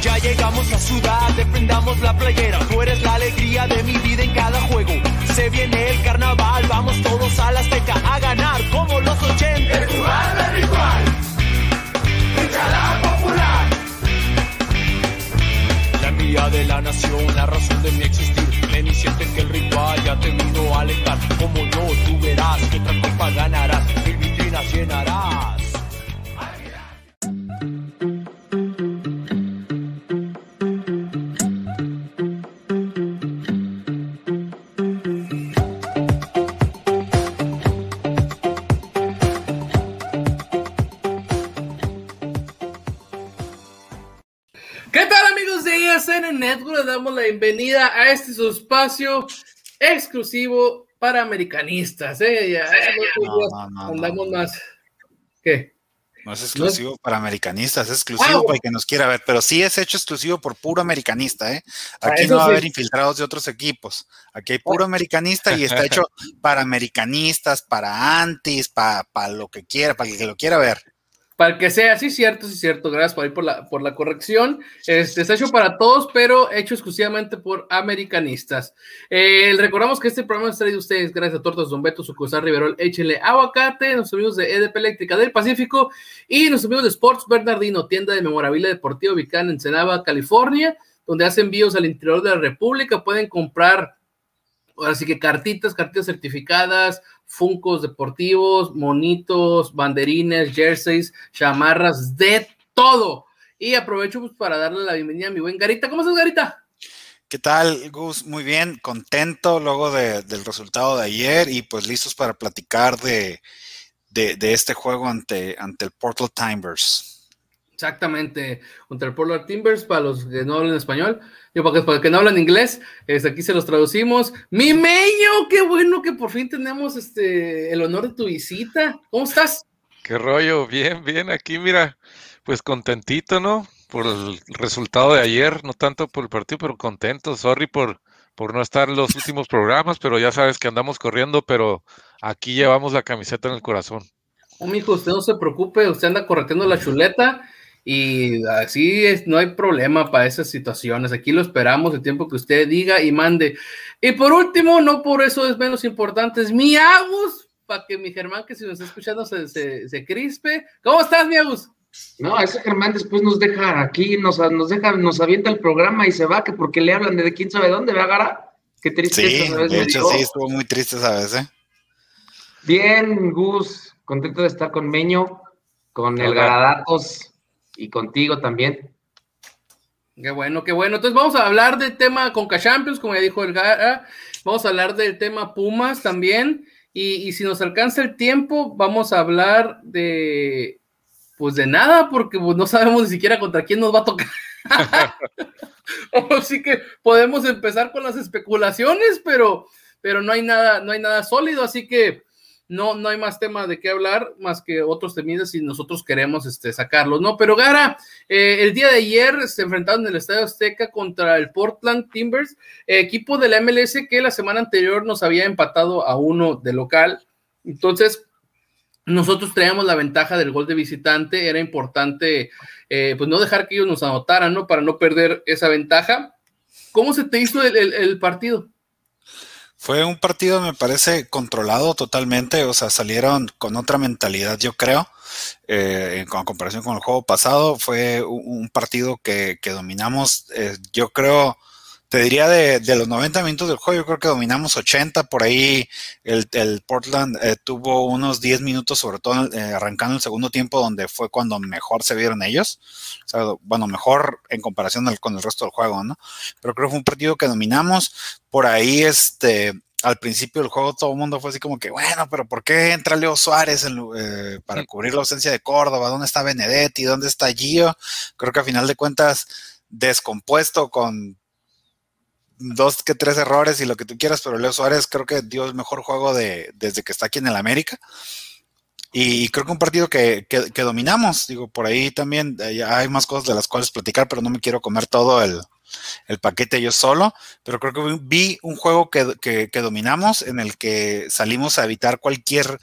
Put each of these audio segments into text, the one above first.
Ya llegamos a Ciudad, defendamos la playera. Tú eres la alegría de mi vida en cada juego. Se viene el carnaval, vamos todos a la Azteca a ganar como los 80. El jugar del ritual, popular. La mía de la nación, la razón de mi existir. Ven y siente que el ritual ya te vino a alentar. Como yo, tú verás que otra copa ganarás, mil vitrinas llenarás. Bienvenida a este su espacio exclusivo para americanistas. ¿eh? Ya, No, no, no, andamos más. ¿Qué? No es exclusivo para americanistas, es exclusivo Ah, para el que nos quiera ver, pero sí es hecho exclusivo por puro americanista, ¿eh? Ah, Aquí no va a sí. haber infiltrados de otros equipos. Aquí hay puro americanista y está hecho para americanistas, para antis, para, para lo que quiera, para el que lo quiera ver. Para que sea, sí, cierto, sí, cierto. Gracias por ahí por la, por la corrección. Este está hecho para todos, pero hecho exclusivamente por americanistas. Eh, recordamos que este programa es traído a ustedes gracias a Tortas Don Beto, Sucursal Riverol, échenle aguacate, nuestros amigos de EDP Eléctrica del Pacífico y nuestros amigos de Sports Bernardino, tienda de memorabilia deportiva ubicada en Ensenada, California, donde hace envíos al interior de la República. Pueden comprar ahora sí que cartitas, cartitas certificadas, funcos deportivos, monitos, banderines, jerseys, chamarras, de todo. Y aprovecho pues, para darle la bienvenida a mi buen Garita. ¿Cómo estás, Garita? ¿Qué tal, Gus? Muy bien, contento luego de- del resultado de ayer y pues listos para platicar de, de, este juego ante, ante el Portal Timbers. Exactamente, contra el Polar Timbers, para los que no hablan español, yo para, para los que no hablan inglés, es, aquí se los traducimos. ¡Mi meño! ¡Qué bueno que por fin tenemos este, el honor de tu visita! ¿Cómo estás? Qué rollo, bien, bien, aquí mira, pues contentito, ¿no? Por el resultado de ayer, no tanto por el partido, pero contento. Sorry por, por no estar en los últimos programas, pero ya sabes que andamos corriendo, pero aquí llevamos la camiseta en el corazón. Oh, mijo, usted no se preocupe, usted anda correteando la chuleta y así es, no hay problema para esas situaciones. Aquí lo esperamos el tiempo que usted diga y mande. Y por último, no por eso es menos importante, es mi Agus, para que mi Germán, que si nos está escuchando, se, se, se crispe. ¿Cómo estás, mi Agus? No, ese Germán después nos deja aquí, nos, nos deja, nos avienta el programa y se va, que porque le hablan de quién sabe dónde, ¿verdad, Gara? Qué triste Sí, esa vez de hecho sí, estuvo muy triste esa vez, ¿eh? Bien, Gus, contento de estar con Meño, con el. Garadatos y contigo también. Qué bueno, qué bueno. Entonces vamos a hablar del tema Conca Champions, como ya dijo el Gara. Vamos a hablar del tema Pumas también. Y, y si nos alcanza el tiempo, vamos a hablar de, pues de nada, porque pues, no sabemos ni siquiera contra quién nos va a tocar. Así que podemos empezar con las especulaciones, pero, pero no hay nada, no hay nada sólido, así que no, no hay más tema de qué hablar, más que otros temidas si nosotros queremos este, sacarlos, ¿no? Pero Gara, eh, el día de ayer se enfrentaron en el Estadio Azteca contra el Portland Timbers, equipo de la MLS que la semana anterior nos había empatado a uno de local. Entonces, nosotros traíamos la ventaja del gol de visitante, era importante eh, pues no dejar que ellos nos anotaran, ¿no? Para no perder esa ventaja. ¿Cómo se te hizo el partido? Fue un partido, me parece, controlado totalmente, o sea, salieron con otra mentalidad, yo creo, eh, en comparación con el juego pasado. Fue un partido que, que dominamos, eh, yo creo, te diría de, de los 90 minutos del juego, yo creo que dominamos 80, por ahí el, el Portland eh, tuvo unos 10 minutos, sobre todo eh, arrancando el segundo tiempo, donde fue cuando mejor se vieron ellos, o sea, bueno, mejor en comparación al- con el resto del juego, ¿no? Pero creo que fue un partido que dominamos, por ahí este al principio del juego todo el mundo fue así como que, bueno, pero ¿por qué entra Leo Suárez eh, para cubrir la ausencia de Córdoba? ¿Dónde está Benedetti? ¿Dónde está Gio? Creo que a final de cuentas, descompuesto con dos que tres errores y lo que tú quieras, pero Leo Suárez creo que dio el mejor juego de, desde que está aquí en el América. Y creo que un partido que, que, dominamos, digo, por ahí también eh, hay más cosas de las cuales platicar, pero no me quiero comer todo el, el paquete yo solo, pero creo que vi un juego que, que, dominamos en el que salimos a evitar cualquier,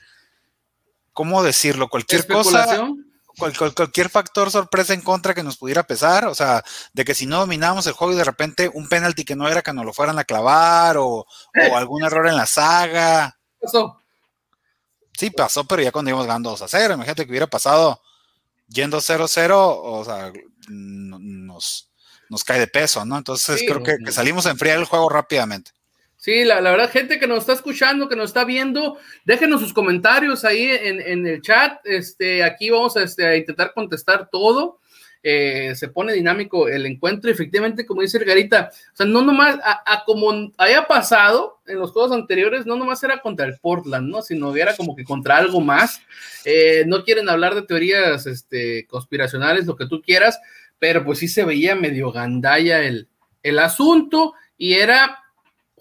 ¿cómo decirlo? Cualquier cosa cualquier factor sorpresa en contra que nos pudiera pesar, o sea, de que si no dominamos el juego y de repente un penalti que no era que nos lo fueran a clavar o, eh. algún error en la saga. Pasó. Sí, pasó, pero ya cuando íbamos ganando 2 a 0, imagínate que hubiera pasado yendo 0-0, o sea, nos, nos cae de peso, ¿no? Entonces creo que, que salimos a enfriar el juego rápidamente. Sí, la, verdad, gente que nos está escuchando, que nos está viendo, déjenos sus comentarios ahí en, el chat. Este, aquí vamos a, este, intentar contestar todo. Eh, se pone dinámico el encuentro. Efectivamente, como dice Garita, o sea, no nomás, a, como haya pasado en los juegos anteriores, no nomás era contra el Portland, ¿no? Sino era como que contra algo más. Eh, no quieren hablar de teorías este, conspiracionales, lo que tú quieras, pero pues sí se veía medio gandalla el, el asunto y era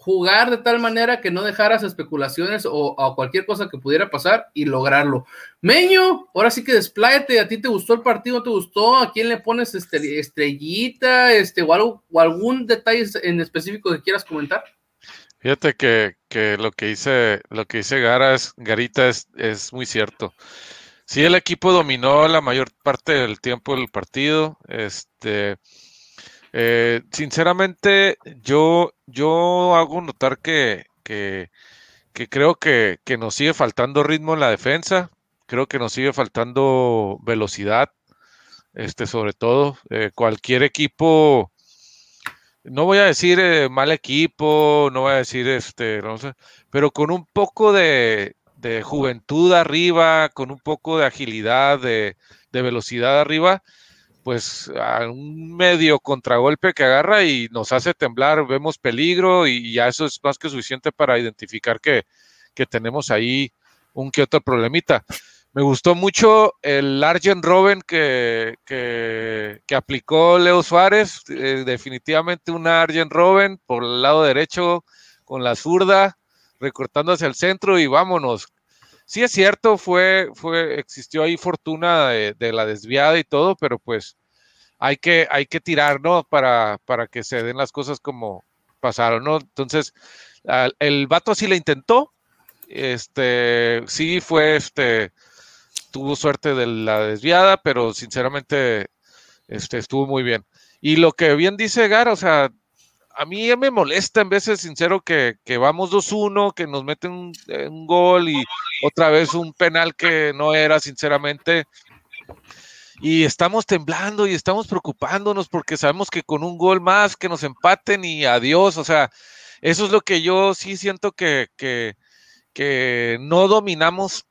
jugar de tal manera que no dejaras especulaciones o, cualquier cosa que pudiera pasar y lograrlo. Meño, ahora sí que despláyate, ¿a ti te gustó el partido? ¿Te gustó? ¿A quién le pones este, estrellita este, o, o algún detalle en específico que quieras comentar? Fíjate que, lo que hice, lo que hice Gara es, Garita es, es muy cierto. Sí, el equipo dominó la mayor parte del tiempo del partido. Este, eh, sinceramente, yo, yo hago notar que, que, creo que, nos sigue faltando ritmo en la defensa, creo que nos sigue faltando velocidad, este, sobre todo. Eh, cualquier equipo, no voy a decir eh, mal equipo, no voy a decir este, no sé, pero con un poco de, juventud arriba, con un poco de agilidad, de, de velocidad arriba, pues a un medio contragolpe que agarra y nos hace temblar, vemos peligro y ya eso es más que suficiente para identificar que, tenemos ahí un que otro problemita. Me gustó mucho el Argent Robin que, que, aplicó Leo Suárez, eh, definitivamente un Argent Robin por el lado derecho con la zurda, recortando hacia el centro y vámonos. Sí es cierto, fue, fue, existió ahí fortuna de, la desviada y todo, pero pues hay que, hay que tirar, ¿no? Para, para que se den las cosas como pasaron, ¿no? Entonces, el vato sí le intentó, este, sí fue, este, tuvo suerte de la desviada, pero sinceramente, este, estuvo muy bien. Y lo que bien dice Gar, o sea, a mí me molesta en veces, sincero, que, vamos 2-1, que nos meten eh, un, gol y otra vez un penal que no era, sinceramente. Y estamos temblando y estamos preocupándonos porque sabemos que con un gol más que nos empaten y adiós. O sea, eso es lo que yo sí siento que, que, que no dominamos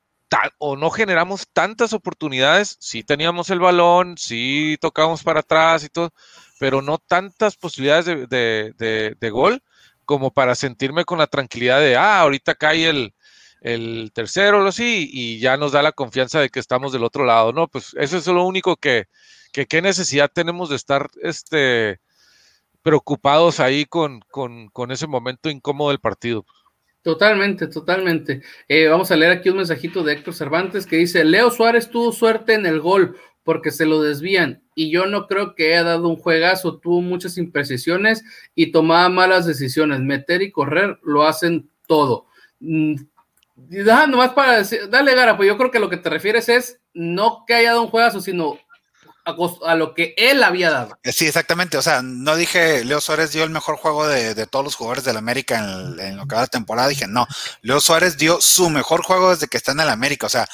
o no generamos tantas oportunidades. Sí teníamos el balón, sí tocamos para atrás y todo, pero no tantas posibilidades de, gol como para sentirme con la tranquilidad de, ah, ahorita cae el, el tercero, lo sí, y ya nos da la confianza de que estamos del otro lado, ¿no? Pues eso es lo único que, que qué necesidad tenemos de estar este, preocupados ahí con, con, ese momento incómodo del partido. Totalmente, totalmente. Eh, vamos a leer aquí un mensajito de Héctor Cervantes que dice, Leo Suárez tuvo suerte en el gol porque se lo desvían y yo no creo que haya dado un juegazo, tuvo muchas imprecisiones y tomaba malas decisiones. Meter y correr lo hacen todo. Mm, nomás para decir, dale Gara, pues yo creo que lo que te refieres es no que haya dado un juegazo, sino a, lo que él había dado. Eh, sí, exactamente. O sea, no dije Leo Suárez dio el mejor juego de, todos los jugadores del América en, en, lo que va la temporada. Dije, no, Leo Suárez dio su mejor juego desde que está en el América. O sea,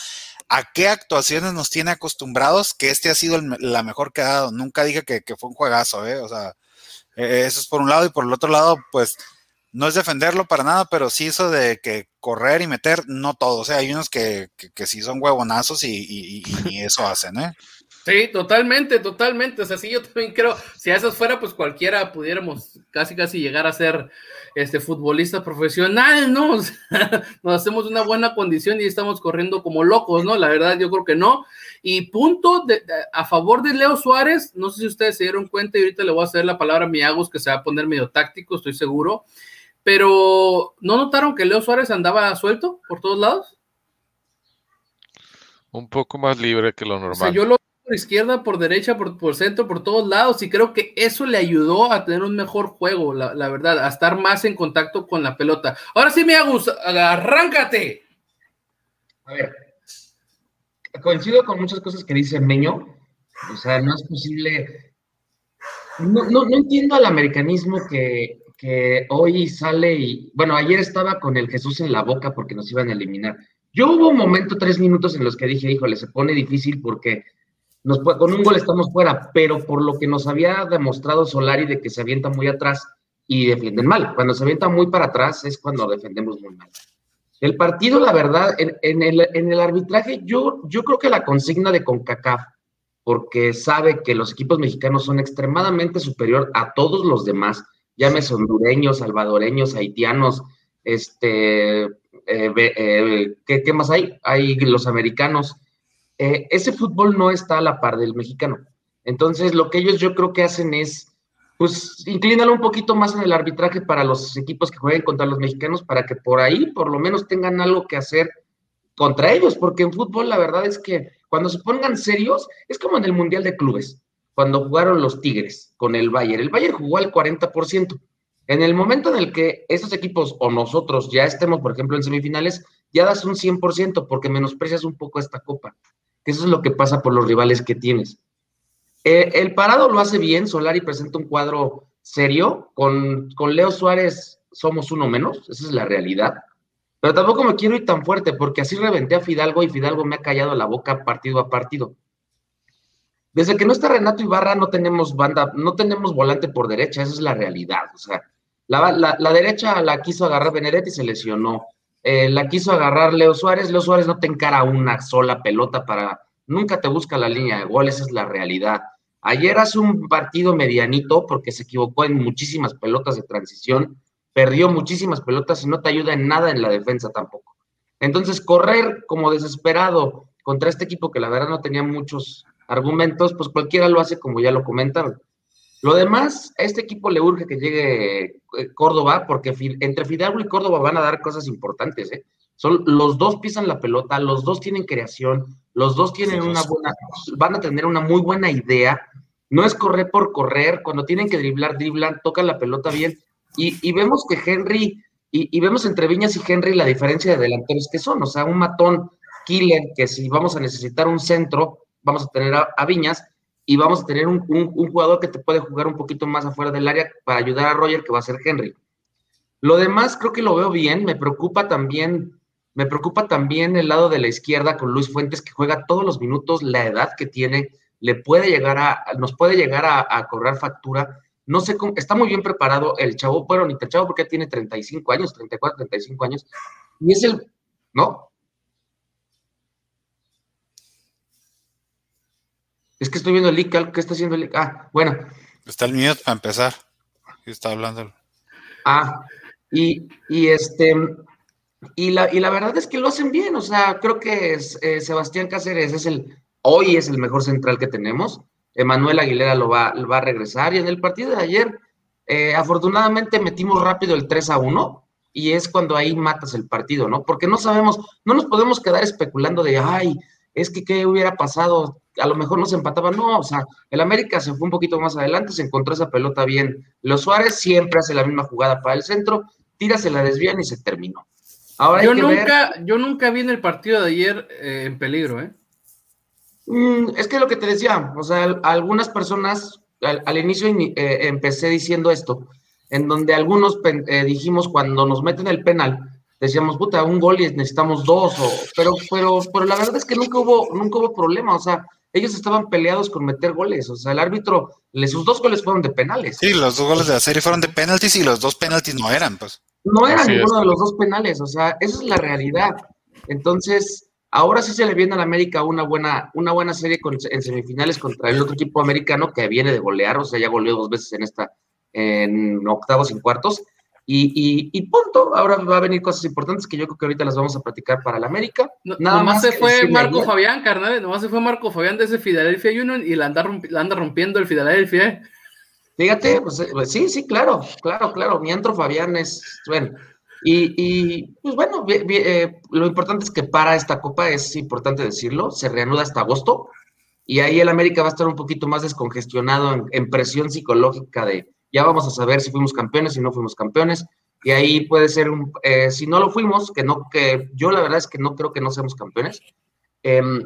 a qué actuaciones nos tiene acostumbrados, que este ha sido la mejor que ha dado. Nunca dije que, fue un juegazo, ¿eh? O sea, e, eso es por un lado, y por el otro lado, pues no es defenderlo para nada, pero sí eso de que correr y meter, no todo. O sea, hay unos que, que, sí son huevonazos y, y, eso hacen, ¿eh? Sí, totalmente, totalmente. O sea, sí, yo también creo, si a esas fuera, pues cualquiera pudiéramos casi, casi llegar a ser este futbolista profesional, ¿no? O sea, nos hacemos una buena condición y estamos corriendo como locos, ¿no? La verdad, yo creo que no. Y punto de, de, a favor de Leo Suárez, no sé si ustedes se dieron cuenta y ahorita le voy a hacer la palabra a Miagos, que se va a poner medio táctico, estoy seguro. Pero, ¿no notaron que Leo Suárez andaba suelto por todos lados? Un poco más libre que lo normal. O sea, yo lo por izquierda, por derecha, por, centro, por todos lados, y creo que eso le ayudó a tener un mejor juego, la, verdad, a estar más en contacto con la pelota. Ahora sí, Miagus, arráncate. A ver, coincido con muchas cosas que dice Meño, o sea, no es posible. No, no, no entiendo al americanismo que, que hoy sale y, bueno, ayer estaba con el Jesús en la boca porque nos iban a eliminar. Yo hubo un momento, tres minutos, en los que dije, híjole, se pone difícil porque nos, con un gol estamos fuera, pero por lo que nos había demostrado Solari de que se avienta muy atrás y defienden mal. Cuando se avienta muy para atrás es cuando defendemos muy mal. El partido, la verdad, en, el, arbitraje, yo, yo creo que la consigna de CONCACAF, porque sabe que los equipos mexicanos son extremadamente superior a todos los demás, llámese hondureños, salvadoreños, haitianos, este, eh, eh, ¿qué, ¿qué, más hay? Hay los americanos. Eh, ese fútbol no está a la par del mexicano. Entonces, lo que ellos yo creo que hacen es, pues, inclínalo un poquito más en el arbitraje para los equipos que jueguen contra los mexicanos, para que por ahí, por lo menos, tengan algo que hacer contra ellos, porque en fútbol la verdad es que cuando se pongan serios, es como en el Mundial de Clubes, cuando jugaron los Tigres con el Bayern. El Bayern jugó al 40%. En el momento en el que esos equipos o nosotros ya estemos, por ejemplo, en semifinales, ya das un 100% porque menosprecias un poco esta copa que eso es lo que pasa por los rivales que tienes. Eh, el parado lo hace bien, Solari presenta un cuadro serio, con, con Leo Suárez somos uno menos, esa es la realidad, pero tampoco me quiero ir tan fuerte porque así reventé a Fidalgo y Fidalgo me ha callado la boca partido a partido. Desde que no está Renato Ibarra no tenemos banda, no tenemos volante por derecha, esa es la realidad. O sea, la, la, la derecha la quiso agarrar Benedetti y se lesionó eh, la quiso agarrar Leo Suárez, Leo Suárez no te encara una sola pelota para, nunca te busca la línea de gol, esa es la realidad. Ayer hace un partido medianito porque se equivocó en muchísimas pelotas de transición, perdió muchísimas pelotas y no te ayuda en nada en la defensa tampoco. Entonces, correr como desesperado contra este equipo que la verdad no tenía muchos argumentos, pues cualquiera lo hace como ya lo comentaron. Lo demás, a este equipo le urge que llegue eh, Córdoba, porque entre Fidalgo y Córdoba van a dar cosas importantes, ¿eh? Son, los dos pisan la pelota, los dos tienen creación, los dos tienen una buena, van a tener una muy buena idea. No es correr por correr, cuando tienen que driblar, driblan, tocan la pelota bien. Y, y vemos que Henry, y, y, vemos entre Viñas y Henry la diferencia de delanteros que son, o sea, un matón killer, que si vamos a necesitar un centro, vamos a tener a, a Viñas, y vamos a tener un, jugador que te puede jugar un poquito más afuera del área para ayudar a Roger, que va a ser Henry. Lo demás creo que lo veo bien, me preocupa también, me preocupa también el lado de la izquierda con Luis Fuentes, que juega todos los minutos, la edad que tiene, le puede llegar a, nos puede llegar a, cobrar factura. No sé cómo, está muy bien preparado el chavo, bueno, ni el chavo porque tiene 35 años, 34, 35 años, y es el, ¿no? Es que estoy viendo el link, ¿qué está haciendo el link? Ah, bueno. Está el mute para empezar. Está hablando. Ah, y, y este, y la, y la verdad es que lo hacen bien, o sea, creo que es, eh, Sebastián Cáceres es el, hoy es el mejor central que tenemos. Emanuel Aguilera lo va, lo va a regresar y en el partido de ayer, eh, afortunadamente metimos rápido el 3 a 1 y es cuando ahí matas el partido, ¿no? Porque no sabemos, no nos podemos quedar especulando de, ay, es que qué hubiera pasado, a lo mejor no se empataba, no, o sea, el América se fue un poquito más adelante, se encontró esa pelota bien. Los Suárez siempre hace la misma jugada para el centro, tira, se la desvían y se terminó. Ahora yo, nunca, ver... yo nunca vi en el partido de ayer eh, en peligro, ¿eh? Mm, es que lo que te decía, o sea, algunas personas, al, al inicio eh, empecé diciendo esto, en donde algunos eh, dijimos cuando nos meten el penal, decíamos, puta, un gol y necesitamos dos, o, pero, pero, pero la verdad es que nunca hubo, nunca hubo problema, o sea, ellos estaban peleados con meter goles, o sea, el árbitro, sus dos goles fueron de penales. Sí, los dos goles de la serie fueron de penaltis y los dos penaltis no eran, pues. No eran ninguno de los dos penales, o sea, esa es la realidad. Entonces, Ahora sí se le viene a la América una buena, una buena serie en semifinales contra el otro equipo americano que viene de golear, o sea, ya goleó dos veces en esta, en octavos y cuartos. Y, punto, ahora va a venir cosas importantes que yo creo que ahorita las vamos a platicar para la América. Nada más se fue Marco Fabián, carnal, nomás se fue Marco Fabián de ese Philadelphia Union y la anda, anda rompiendo el Philadelphia. ¿eh? Fíjate, pues, eh, pues, sí, sí, claro, claro, claro, mi entro Fabián es, bueno, y, pues bueno, eh, lo importante es que para esta copa, es importante decirlo, se reanuda hasta agosto, y ahí el América va a estar un poquito más descongestionado en presión psicológica de ya vamos a saber si fuimos campeones, si no fuimos campeones, y ahí puede ser un, eh, si no lo fuimos, que no, que yo la verdad es que no creo que no seamos campeones, em,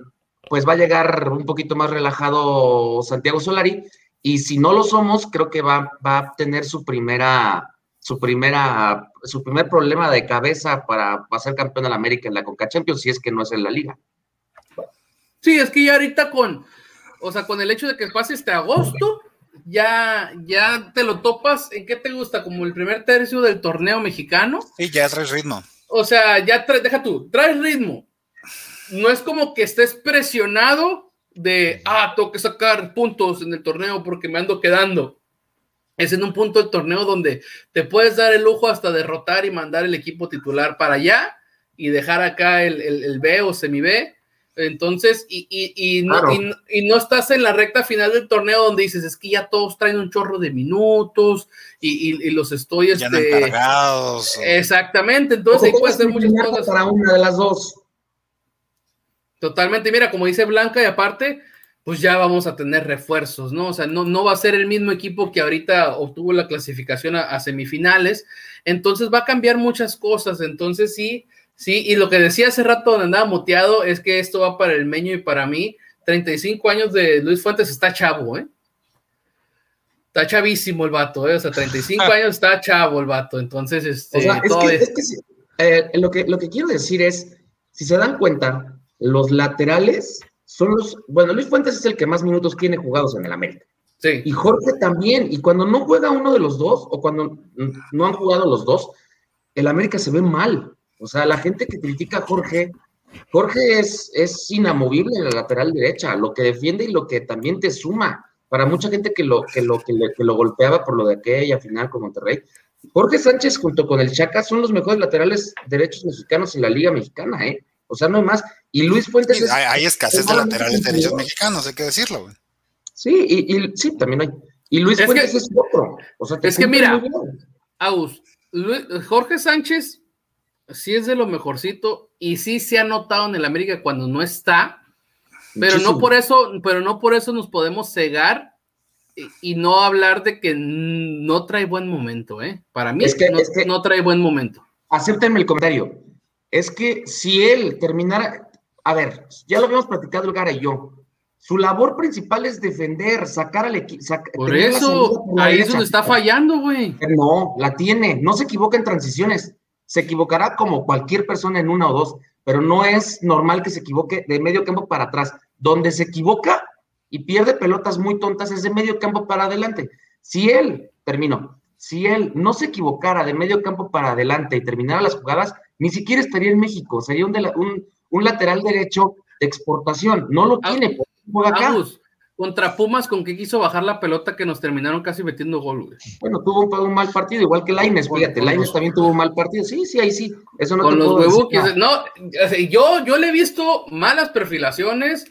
pues va a llegar un poquito más relajado Santiago Solari, y si no lo somos, creo que va, va a tener su primera, su primera, su primer problema de cabeza para, para ser campeón de la América en la Conca Champions, si es que no es en la liga. Sí, es que ya ahorita con, o sea, con el hecho de que pase este agosto, ya, ya te lo topas, ¿en qué te gusta? ¿Como el primer tercio del torneo mexicano? Sí, ya traes ritmo. O sea, ya traes, deja tú, traes ritmo. No es como que estés presionado de, ah, tengo que sacar puntos en el torneo porque me ando quedando. Es en un punto del torneo donde te puedes dar el lujo hasta derrotar y mandar el equipo titular para allá y dejar acá el, el, el B o semi B entonces, y, y, y, no, y, no, estás en la recta final del torneo donde dices, es que ya todos traen un chorro de minutos y, los estoy... Ya este, encargados. Exactamente, entonces ahí puede ser muchas cosas. Para una de las dos. Totalmente, mira, como dice Blanca, y aparte, pues ya vamos a tener refuerzos, ¿no? O sea, no, no va a ser el mismo equipo que ahorita obtuvo la clasificación a, a semifinales, entonces va a cambiar muchas cosas, entonces sí Sí, y lo que decía hace rato donde andaba muteado es que esto va para el meño y para mí. 35 años de Luis Fuentes está chavo, ¿eh? Está chavísimo el vato, ¿eh? O sea, 35 años está chavo el vato. Entonces, este, es que, lo, que, lo que quiero decir es, si se dan cuenta, los laterales son los, bueno, Luis Fuentes es el que más minutos tiene jugados en el América. Sí. Y Jorge también. Y cuando no juega uno de los dos, o cuando no han jugado los dos, el América se ve mal. O sea, la gente que critica a Jorge, Jorge es, es inamovible en la lateral derecha, lo que defiende y lo que también te suma. Para mucha gente que lo, que lo, que, lo golpeaba por lo de aquella final con Monterrey, Jorge Sánchez junto con el Chaca son los mejores laterales derechos mexicanos en la Liga Mexicana, ¿eh? O sea, no hay más. Y Luis Fuentes es, hay, escasez de laterales derechos mexicanos, hay que decirlo, güey. Sí, y, sí, también hay. Y Luis Fuentes es otro. O sea, es que mira, Aus, Jorge Sánchez sí es de lo mejorcito y sí se ha notado en el América cuando no está, pero no por eso, pero no por eso nos podemos cegar y, no hablar de que no trae buen momento, ¿eh? Para mí es que, no, trae buen momento. Acéptenme el comentario. Es que si él terminara, a ver, ya lo habíamos platicado el Gara y yo. Su labor principal es defender, sacar al equipo. por eso, ahí es donde está fallando, güey. No, la tiene, no se equivoca en transiciones se equivocará como cualquier persona en una o dos, pero no es normal que se equivoque de medio campo para atrás. Donde se equivoca y pierde pelotas muy tontas es de medio campo para adelante. Si él, termino, si él no se equivocara de medio campo para adelante y terminara las jugadas, ni siquiera estaría en México, sería un, un, lateral derecho de exportación. No lo tiene, juega acá. Contra Pumas, ¿con qué quiso bajar la pelota que nos terminaron casi metiendo gol, Bueno, tuvo un, mal partido, igual que Laines, fíjate, Laines también tuvo un mal partido. Sí, sí, ahí sí. Eso no con los huevos, no, yo, yo le he visto malas perfilaciones,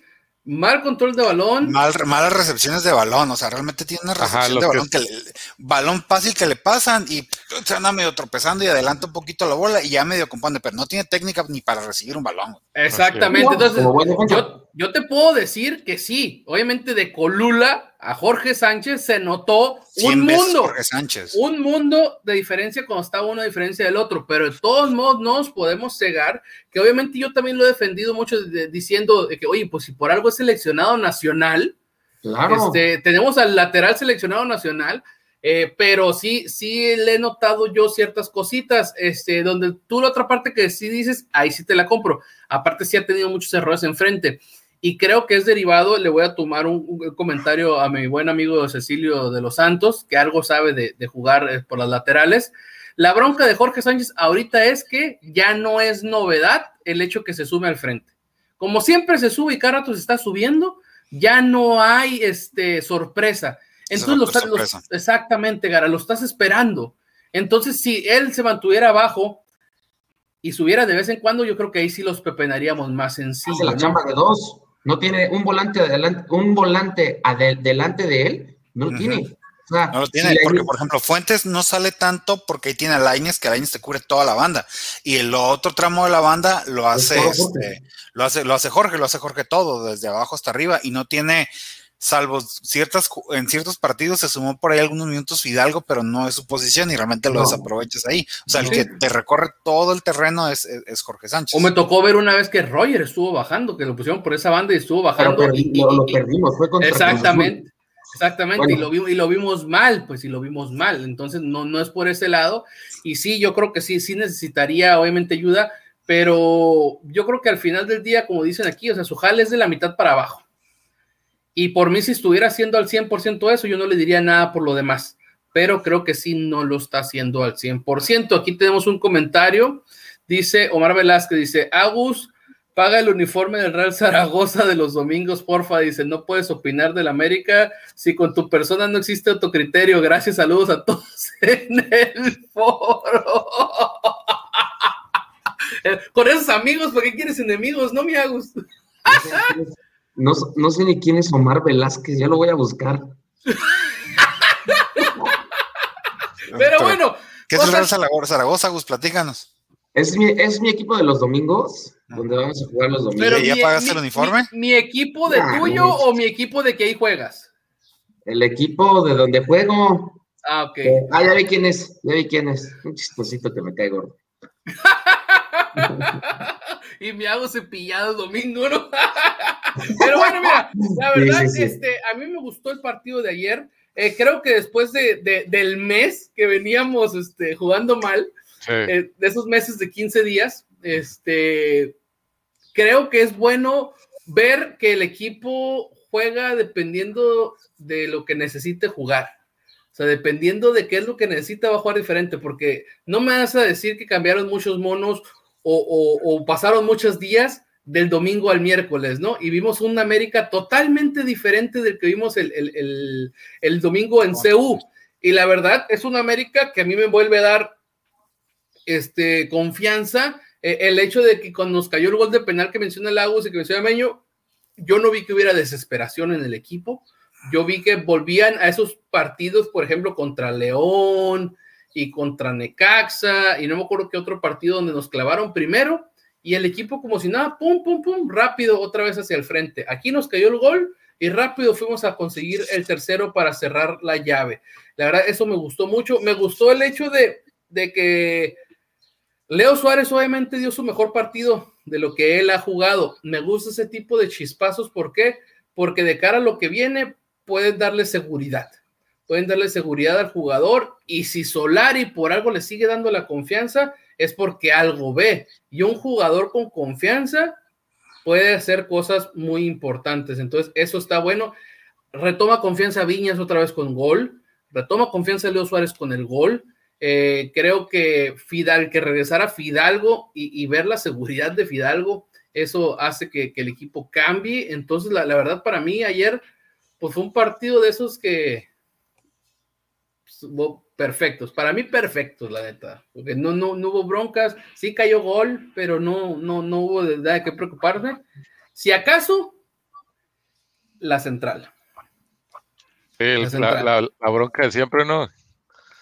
mal control de balón. Mal, malas recepciones de balón, o sea, realmente tiene una recepción de balón, que... balón fácil que le pasan y se anda medio tropezando y adelanta un poquito la bola y ya medio compone, pero no tiene técnica ni para recibir un balón. Exactamente, entonces yo, yo te puedo decir que sí, obviamente de Colula a Jorge Sánchez se notó un mundo, un mundo de diferencia cuando estaba uno a diferencia del otro, pero de todos modos no nos podemos cegar, que obviamente yo también lo he defendido mucho diciendo que, oye, pues si por algo es seleccionado nacional, este, tenemos al lateral seleccionado nacional, eh, pero sí, sí le he notado yo ciertas cositas, este, donde tú la otra parte que sí dices, ahí sí te la compro, aparte sí ha tenido muchos errores enfrente y creo que es derivado, le voy a tomar un, comentario a mi buen amigo Cecilio de los Santos, que algo sabe de, jugar eh, por las laterales. La bronca de Jorge Sánchez ahorita es que ya no es novedad el hecho que se sume al frente. como siempre se sube y cada rato se está subiendo, ya no hay este, sorpresa. Entonces, lo- exactamente, Gara, lo estás esperando. Entonces, si él se mantuviera abajo y subiera de vez en cuando, yo creo que ahí sí los pepenaríamos más sencillo. Hace la ¿no? chamba de dos. No tiene un volante adelante, un volante ade- delante de él, no lo tiene. O sea, No lo tiene, si porque por ejemplo, Fuentes no sale tanto porque ahí tiene a Lainez, que Lainez te cubre toda la banda. Y el otro tramo de la banda lo hace, este, lo hace, lo hace Jorge, lo hace Jorge todo, desde abajo hasta arriba, y no tiene, salvo ciertas, en ciertos partidos se sumó por ahí algunos minutos Fidalgo, pero no es su posición y realmente lo No. desaprovechas ahí. O sea, el que te recorre todo el terreno es, es- es Jorge Sánchez. O me tocó ver una vez que Roger estuvo bajando, que lo pusieron por esa banda y estuvo pero bajando. y- y- lo, perdimos, fue contra Cruz Azul. Exactamente, exactamente, y, lo vimos, y lo vimos mal, pues, y lo vimos mal, entonces no, no es por ese lado, y sí, yo creo que sí, sí necesitaría obviamente ayuda, pero yo creo que al final del día, como dicen aquí, o sea, su jale es de la mitad para abajo, y por mí si estuviera haciendo al 100% eso, yo no le diría nada por lo demás, pero creo que sí no lo está haciendo al 100%. Aquí tenemos un comentario, dice Omar Velázquez, dice, Agus, paga el uniforme del Real Zaragoza de los domingos, porfa, dice, no puedes opinar del América si con tu persona no existe autocriterio. Gracias, saludos a todos en el foro. Eh, Con esos amigos, ¿por qué quieres enemigos? No, mi Agus. No, no sé ni quién es Omar Velázquez, ya lo voy a buscar. Pero bueno, ¿Qué es el Real Zaragoza, Zaragoza, Gus? Platícanos. Es mi, es mi equipo de los domingos, donde vamos a jugar los domingos. pero ¿Y ya mi- pagaste mi- el uniforme? Mi, mi equipo de Ah, tuyo no. o mi equipo de que ahí juegas? El equipo de donde juego. Ah, ok. eh, ah, ya vi quién es, ya vi quién es. Un chistosito que me cae gordo. y me hago cepillado el domingo, ¿no? Pero bueno, mira, la Sí, verdad, sí, sí. este, a mí me gustó el partido de ayer. Eh, creo que después de, de- del mes que veníamos este, jugando mal, Sí. eh, de esos meses de 15 días, este, creo que es bueno ver que el equipo juega dependiendo de lo que necesite jugar. O sea, dependiendo de qué es lo que necesita, va a jugar diferente, porque no me vas a decir que cambiaron muchos monos o, pasaron muchos días del domingo al miércoles, ¿no? Y vimos un América totalmente diferente del que vimos el, el- el- domingo en CU. Y la verdad, es un América que a mí me vuelve a dar este, confianza. Eh, el hecho de que cuando nos cayó el gol de penal que menciona Lagos y que menciona Meño, yo no vi que hubiera desesperación en el equipo. Yo vi que volvían a esos partidos, por ejemplo, contra León y contra Necaxa, y no me acuerdo qué otro partido donde nos clavaron primero, y el equipo como si nada, pum, pum, pum, rápido otra vez hacia el frente. Aquí nos cayó el gol y rápido fuimos a conseguir el tercero para cerrar la llave. La verdad, eso me gustó mucho. Me gustó el hecho de, de que Leo Suárez obviamente dio su mejor partido de lo que él ha jugado. Me gusta ese tipo de chispazos. ¿Por qué? Porque de cara a lo que viene, pueden darle seguridad. Pueden darle seguridad al jugador. Y si Solari por algo le sigue dando la confianza, es porque algo ve. Y un jugador con confianza puede hacer cosas muy importantes. Entonces, eso está bueno. Retoma confianza Viñas otra vez con gol. Retoma confianza Leo Suárez con el gol. Eh, creo que Fidal, que regresara Fidalgo y, ver la seguridad de Fidalgo, eso hace que, el equipo cambie. Entonces, la, la, verdad, para mí ayer, pues fue un partido de esos que perfectos, para mí perfectos, la neta, porque no, no, no hubo broncas, sí cayó gol, pero no, no, no hubo de nada que preocuparse. Si acaso, la central. Sí, la, central. La, la, bronca de siempre, ¿no?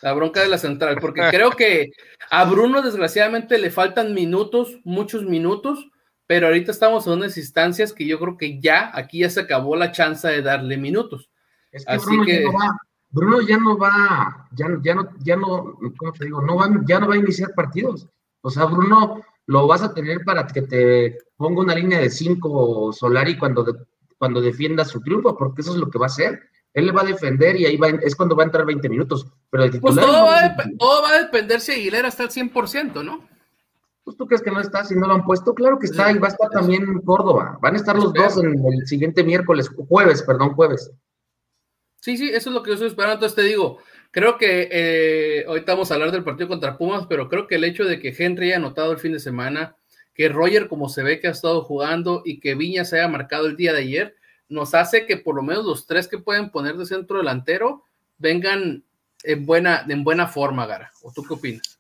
La bronca de la central, porque creo que a Bruno desgraciadamente le faltan minutos, muchos minutos, pero ahorita estamos en unas instancias que yo creo que ya, aquí ya se acabó la chance de darle minutos. Es que Así Bruno que... Ya no va, Bruno ya no va, ya, ya no, ya no, ¿cómo te digo? No va, ya no va a iniciar partidos. O sea, Bruno lo vas a tener para que te ponga una línea de cinco Solari cuando, de, cuando defienda su triunfo, porque eso es lo que va a hacer. Él le va a defender y ahí va, es cuando va a entrar 20 minutos. Pero el titular. Pues todo, va a, todo va a depender si Aguilera está al 100%, ¿no? Pues tú crees que no está, si no lo han puesto, claro que está, y va a estar también Córdoba. Van a estar los dos en el siguiente miércoles, jueves, perdón, jueves. Sí, sí, eso es lo que yo estoy esperando. Entonces te digo, creo que eh, ahorita vamos a hablar del partido contra Pumas, pero creo que el hecho de que Henry haya anotado el fin de semana, que Roger, como se ve que ha estado jugando y que Viña se haya marcado el día de ayer, nos hace que por lo menos los tres que pueden poner de centro delantero vengan en buena, en buena forma, Gara. ¿O tú qué opinas?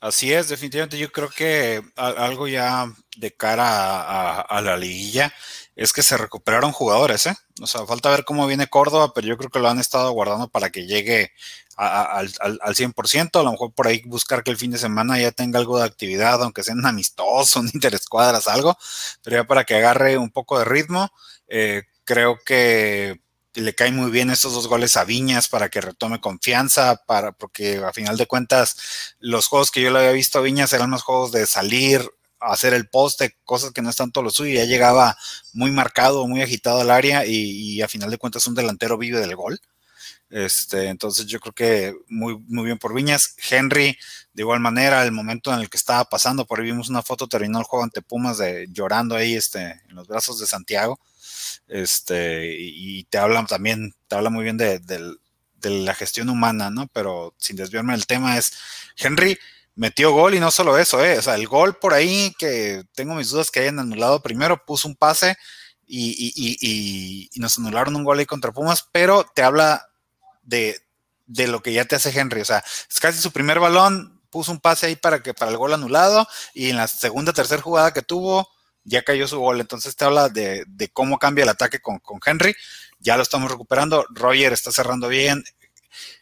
Así es, definitivamente yo creo que algo ya de cara a, la liguilla es que se recuperaron jugadores, ¿eh? O sea, falta ver cómo viene Córdoba, pero yo creo que lo han estado guardando para que llegue al, al, al, 100%, a lo mejor por ahí buscar que el fin de semana ya tenga algo de actividad, aunque sean amistosos, un interescuadras, algo, pero ya para que agarre un poco de ritmo, eh, creo que le caen muy bien estos dos goles a Viñas para que retome confianza, para, porque a final de cuentas los juegos que yo le había visto a Viñas eran más juegos de salir, hacer el poste, cosas que no están todo lo suyo, ya llegaba muy marcado, muy agitado al área y, a final de cuentas un delantero vive del gol. Este, entonces yo creo que muy, muy bien por Viñas. Henry, de igual manera, el momento en el que estaba pasando, por ahí vimos una foto, terminó el juego ante Pumas de llorando ahí este, en los brazos de Santiago este, y te habla también, te habla muy bien de, la gestión humana, ¿no? Pero sin desviarme del tema es, Henry metió gol y no solo eso, ¿eh? O sea, el gol por ahí que tengo mis dudas que hayan anulado primero, puso un pase y, nos anularon un gol ahí contra Pumas, pero te habla de, de lo que ya te hace Henry, o sea, es casi su primer balón, puso un pase ahí para que para el gol anulado y en la segunda, tercera jugada que tuvo, ya cayó su gol. Entonces te habla de, cómo cambia el ataque con, Henry. Ya lo estamos recuperando. Roger está cerrando bien.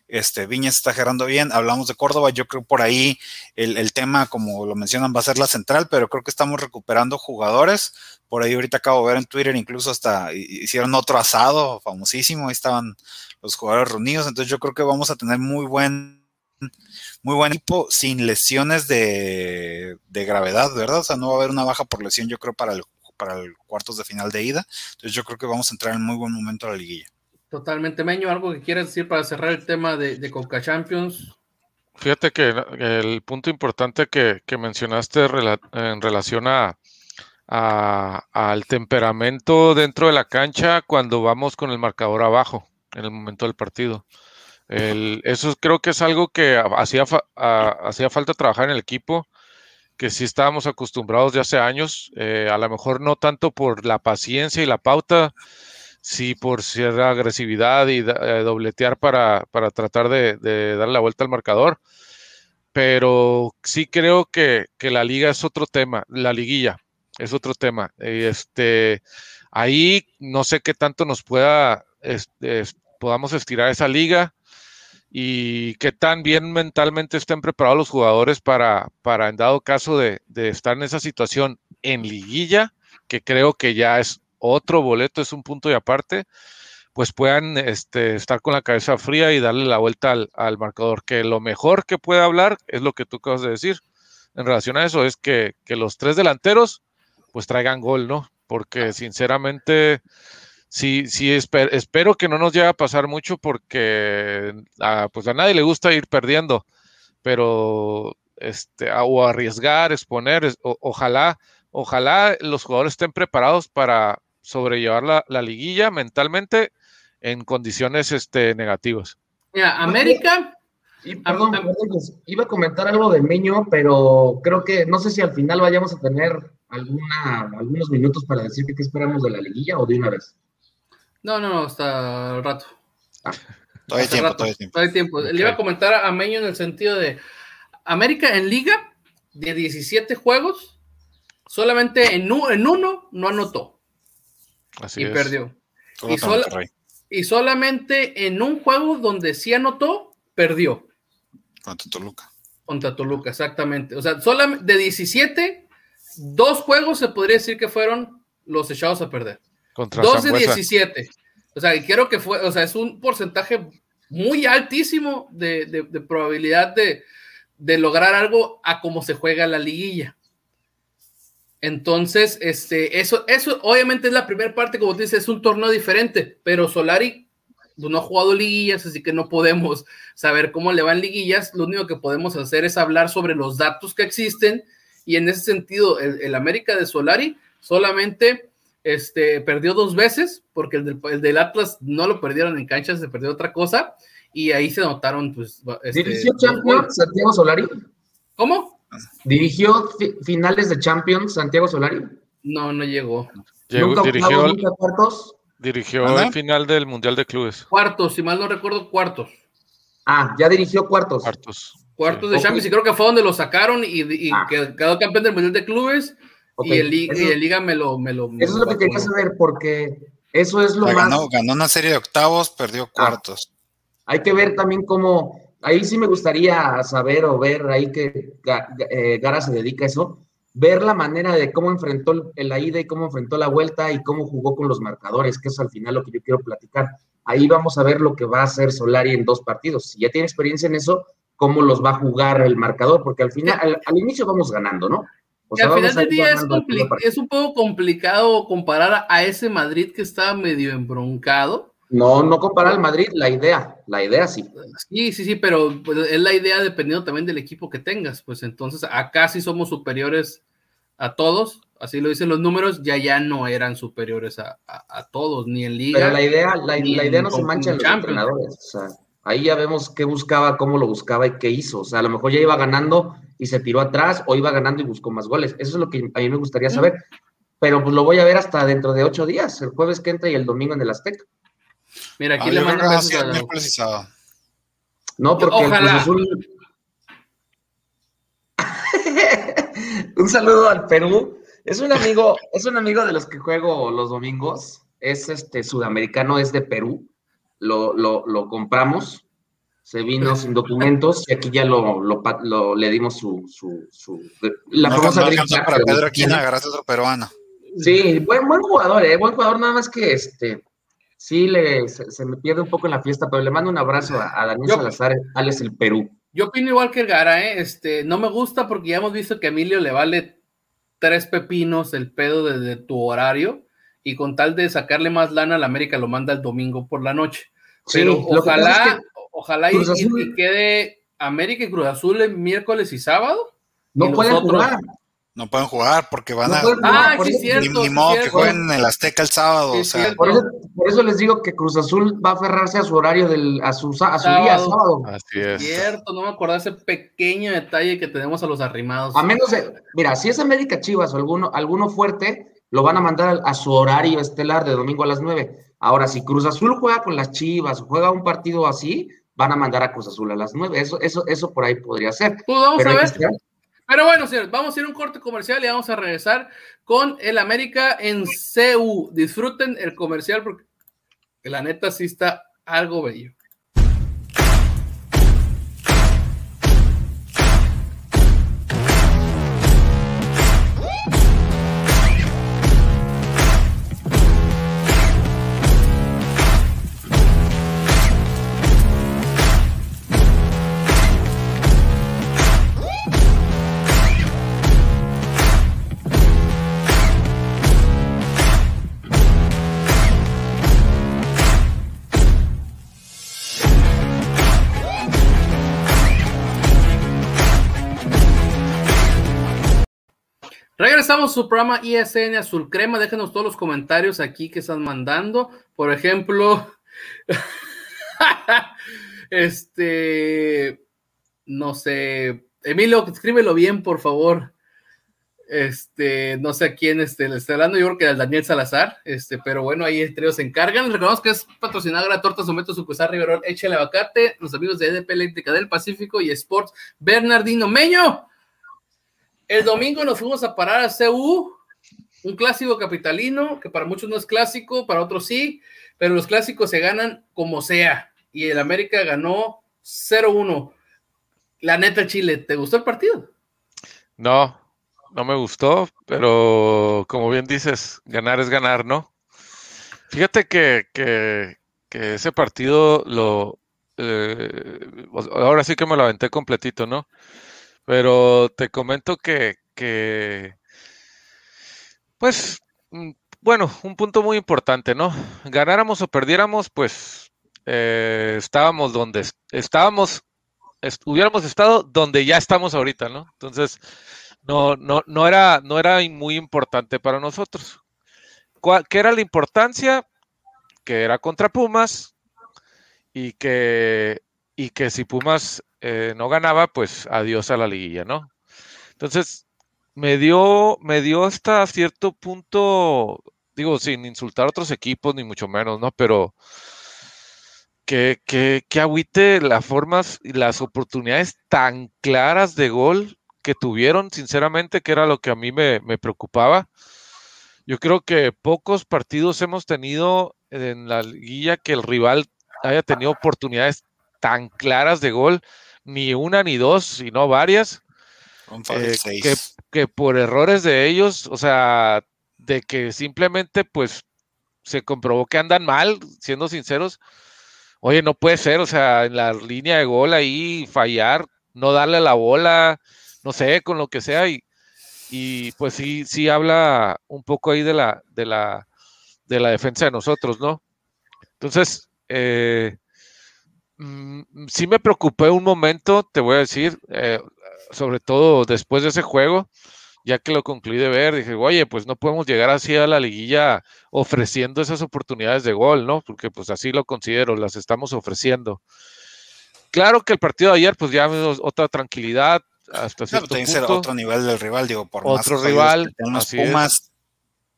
Este, Viñas está cerrando bien. Hablamos de Córdoba. Yo creo por ahí el, tema, como lo mencionan, va a ser la central, pero creo que estamos recuperando jugadores. Por ahí ahorita acabo de ver en Twitter, incluso hasta hicieron otro asado famosísimo. Ahí estaban los jugadores reunidos. Entonces yo creo que vamos a tener muy buen muy buen equipo, sin lesiones de, gravedad, ¿verdad? O sea, no va a haber una baja por lesión, yo creo, para el, para el cuartos de final de ida. Entonces yo creo que vamos a entrar en muy buen momento a la liguilla. Totalmente, Meño, ¿algo que quieras decir para cerrar el tema de, de Coca Champions? Fíjate que el punto importante que, mencionaste en relación a, al temperamento dentro de la cancha cuando vamos con el marcador abajo en el momento del partido eso creo que es algo que hacía, hacía falta trabajar en el equipo, que sí estábamos acostumbrados de hace años, eh, a lo mejor no tanto por la paciencia y la pauta, sí por cierta agresividad y eh, dobletear para, tratar de, darle la vuelta al marcador, pero sí creo que, la liga es otro tema, la liguilla es otro tema. Este, ahí no sé qué tanto nos pueda, podamos estirar esa liga y que tan bien mentalmente estén preparados los jugadores para, para en dado caso de, estar en esa situación en liguilla, que creo que ya es otro boleto, es un punto de aparte, pues puedan este, estar con la cabeza fría y darle la vuelta al, marcador. Que lo mejor que puede hablar es lo que tú acabas de decir en relación a eso, es que, que los tres delanteros pues traigan gol, ¿no? Porque sinceramente sí, sí, espero que no nos llegue a pasar mucho porque a, pues a nadie le gusta ir perdiendo, pero este, o arriesgar, exponer, ojalá, ojalá los jugadores estén preparados para sobrellevar la, la liguilla mentalmente en condiciones este, negativas. Mira, América. perdón, iba a comentar algo de Meño, pero creo que no sé si al final vayamos a tener alguna, algunos minutos para decir qué esperamos de la liguilla o de una vez. No, no, no, hasta el rato. todo el tiempo, todo el tiempo. Todo tiempo. Le iba a comentar a Meño en el sentido de América en liga, de 17 juegos, solamente en, en uno no anotó. Así y perdió. Y, solamente en un juego donde sí anotó, perdió. Contra Toluca. Contra Toluca, exactamente. O sea, solamente de 17, dos juegos se podría decir que fueron los echados a perder. Contra 12 17. O sea, quiero que fue, o sea, es un porcentaje muy altísimo de, probabilidad de, lograr algo a cómo se juega la liguilla. Entonces, este, eso, eso obviamente es la primera parte, como dices, es un torneo diferente, pero Solari pues, no ha jugado liguillas, así que no podemos saber cómo le van liguillas. Lo único que podemos hacer es hablar sobre los datos que existen y en ese sentido, el, el América de Solari solamente este, perdió dos veces, porque el del, Atlas no lo perdieron en cancha, se perdió otra cosa, y ahí se notaron, pues. Este, Santiago Solari? ¿Cómo? ¿Dirigió fi- finales de Champions Santiago Solari? No, no llegó. Llegó- ¿Nunca dirigió, nunca cuartos? dirigió el final del Mundial de Clubes. Cuartos, si mal no recuerdo, cuartos. Ah, ya dirigió cuartos. Cuartos. Cuartos Sí. de. Champions, y creo que fue donde lo sacaron y, y Ah. quedó campeón del Mundial de Clubes. Y, el, Liga- eso- y el Liga me lo. Me lo me Eso es lo que quería saber, porque eso es lo O sea, más. ganó, ganó una serie de octavos, Ah. perdió cuartos. Hay que ver también cómo. Ahí sí me gustaría saber o ver ahí que eh, Gara se dedica a eso. Ver la manera de cómo enfrentó el- la ida y cómo enfrentó la vuelta y cómo jugó con los marcadores, que es al final lo que yo quiero platicar. Ahí vamos a ver lo que va a hacer Solari en dos partidos. Si ya tiene experiencia en eso, cómo los va a jugar el marcador, porque al final, al, al inicio vamos ganando, ¿no? O al final del día es, es un poco complicado comparar a, a ese Madrid que estaba medio embroncado. No, no comparar al Madrid, la idea, la idea sí. Sí, sí, sí, pero pues, es la idea dependiendo también del equipo que tengas. Pues entonces acá sí somos superiores a todos, así lo dicen los números, ya ya no eran superiores a, a- a todos, ni en liga. Pero la idea, la, idea no se mancha en los Champions. entrenadores. O sea, ahí ya vemos qué buscaba, cómo lo buscaba y qué hizo. O sea, a lo mejor ya iba ganando y se tiró atrás, o iba ganando y buscó más goles. Eso es lo que a mí me gustaría saber. Pero pues lo voy a ver hasta dentro de ocho días, el jueves que entra y el domingo en el Azteca. Mira, aquí Ah, le mando besos a-. No, porque Ojalá. Azul- un saludo al Perú. Es un amigo, es un amigo de los que juego los domingos. Es este sudamericano, es de Perú. Lo, lo, lo compramos. Se vino sin documentos y aquí ya lo, lo, le dimos su, su, su la no, famosa no para Pedro Aquina, gracias a otro peruano. Sí, buen, buen jugador, eh, buen jugador, nada más que este, sí le, se, se me pierde un poco en la fiesta, pero le mando un abrazo a, a Daniel Yo- Salazar, Alex el Perú. Yo opino igual que el Gara, ¿eh? Este, no me gusta porque ya hemos visto que a Emilio le vale tres pepinos el pedo de, de tu horario y con tal de sacarle más lana a la América lo manda el domingo por la noche. Sí, Pero ojalá, es que ojalá y, quede América y Cruz Azul el miércoles y sábado. no y pueden nosotros- jugar. No pueden jugar porque van No a. jugar, Ah, por sí, eso- cierto. ni, ni modo que jueguen en el Azteca el sábado. Sí, o sea, cierto. Por eso, por eso les digo que Cruz Azul va a aferrarse a su horario, del, a, su, a su día, Sábado. sábado. Así es. Cierto, no me acordaba ese pequeño detalle que tenemos a los arrimados. A menos de, mira, si es América Chivas o alguno, alguno fuerte, lo van a mandar a, a su horario estelar de domingo a las 9. Ahora, si Cruz Azul juega con las Chivas o juega un partido así, van a mandar a Cruz Azul a las 9. Eso, eso, eso por ahí podría ser. Pues vamos Pero a ver. Pero bueno, señores, vamos a ir a un corte comercial y vamos a regresar con el América en CU. Disfruten el comercial porque la neta sí está algo bello. Regresamos su programa ISN Azul Crema. Déjenos todos los comentarios aquí que están mandando. Por ejemplo, este, no sé, Emilio, escríbelo bien, por favor. Este, no sé a quién este, le está hablando, yo creo que al Daniel Salazar, este, pero bueno, ahí entre ellos se encargan. Recordamos que es patrocinadora de Tortas Someto, Sucursal Riverol, Échale Abacate, los amigos de EDP Eléctrica del Pacífico y Sports Bernardino Meño. El domingo nos fuimos a parar a CU, un clásico capitalino, que para muchos no es clásico, para otros sí, pero los clásicos se ganan como sea. Y el América ganó 0-1. La neta, Chile, ¿te gustó el partido? No, no me gustó, pero como bien dices, ganar es ganar, ¿no? Fíjate que, que, ese partido lo... eh, ahora sí que me lo aventé completito, ¿no? Pero te comento que, que pues, mm, bueno, un punto muy importante, ¿no? Ganáramos o perdiéramos, pues eh, estábamos donde es- estábamos, est- hubiéramos estado donde ya estamos ahorita, ¿no? Entonces, no, no, no era, no era muy importante para nosotros. ¿Cuál- ¿Qué era la importancia? Que era contra Pumas y que, y que si Pumas eh, no ganaba, pues adiós a la liguilla, ¿no? Entonces, me dio, me dio hasta cierto punto, digo, sin insultar a otros equipos, ni mucho menos, ¿no? Pero que, que, que las formas y las oportunidades tan claras de gol que tuvieron, sinceramente, que era lo que a mí me, me preocupaba. Yo creo que pocos partidos hemos tenido en la liguilla que el rival haya tenido oportunidades tan claras de gol, ni una ni dos, sino varias, eh, que, que, por errores de ellos, o sea, de que simplemente pues se comprobó que andan mal, siendo sinceros. Oye, no puede ser, o sea, en la línea de gol ahí fallar, no darle la bola, no sé, con lo que sea, y, y pues sí, sí habla un poco ahí de la, de la, de la defensa de nosotros, ¿no? Entonces, eh, mm, sí me preocupé un momento, te voy a decir, eh, sobre todo después de ese juego, ya que lo concluí de ver, dije, oye, pues no podemos llegar así a la liguilla ofreciendo esas oportunidades de gol, ¿no? Porque pues así lo considero, las estamos ofreciendo. Claro que el partido de ayer, pues ya otra tranquilidad, hasta cierto claro, punto. otro nivel del rival, digo, por otro rival, los Pumas,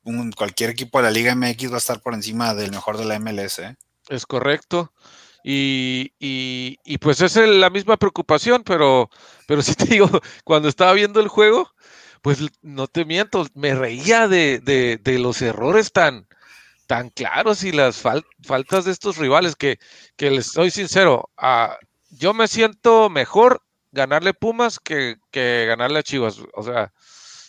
un, cualquier equipo de la Liga MX va a estar por encima del mejor de la MLS. ¿eh? Es correcto. Y, y, pues es la misma preocupación, pero, pero sí te digo, cuando estaba viendo el juego, pues no te miento, me reía de, de, de los errores tan, tan claros y las faltas de estos rivales que, que les soy sincero, uh, yo me siento mejor ganarle Pumas que, que, ganarle a Chivas. O sea,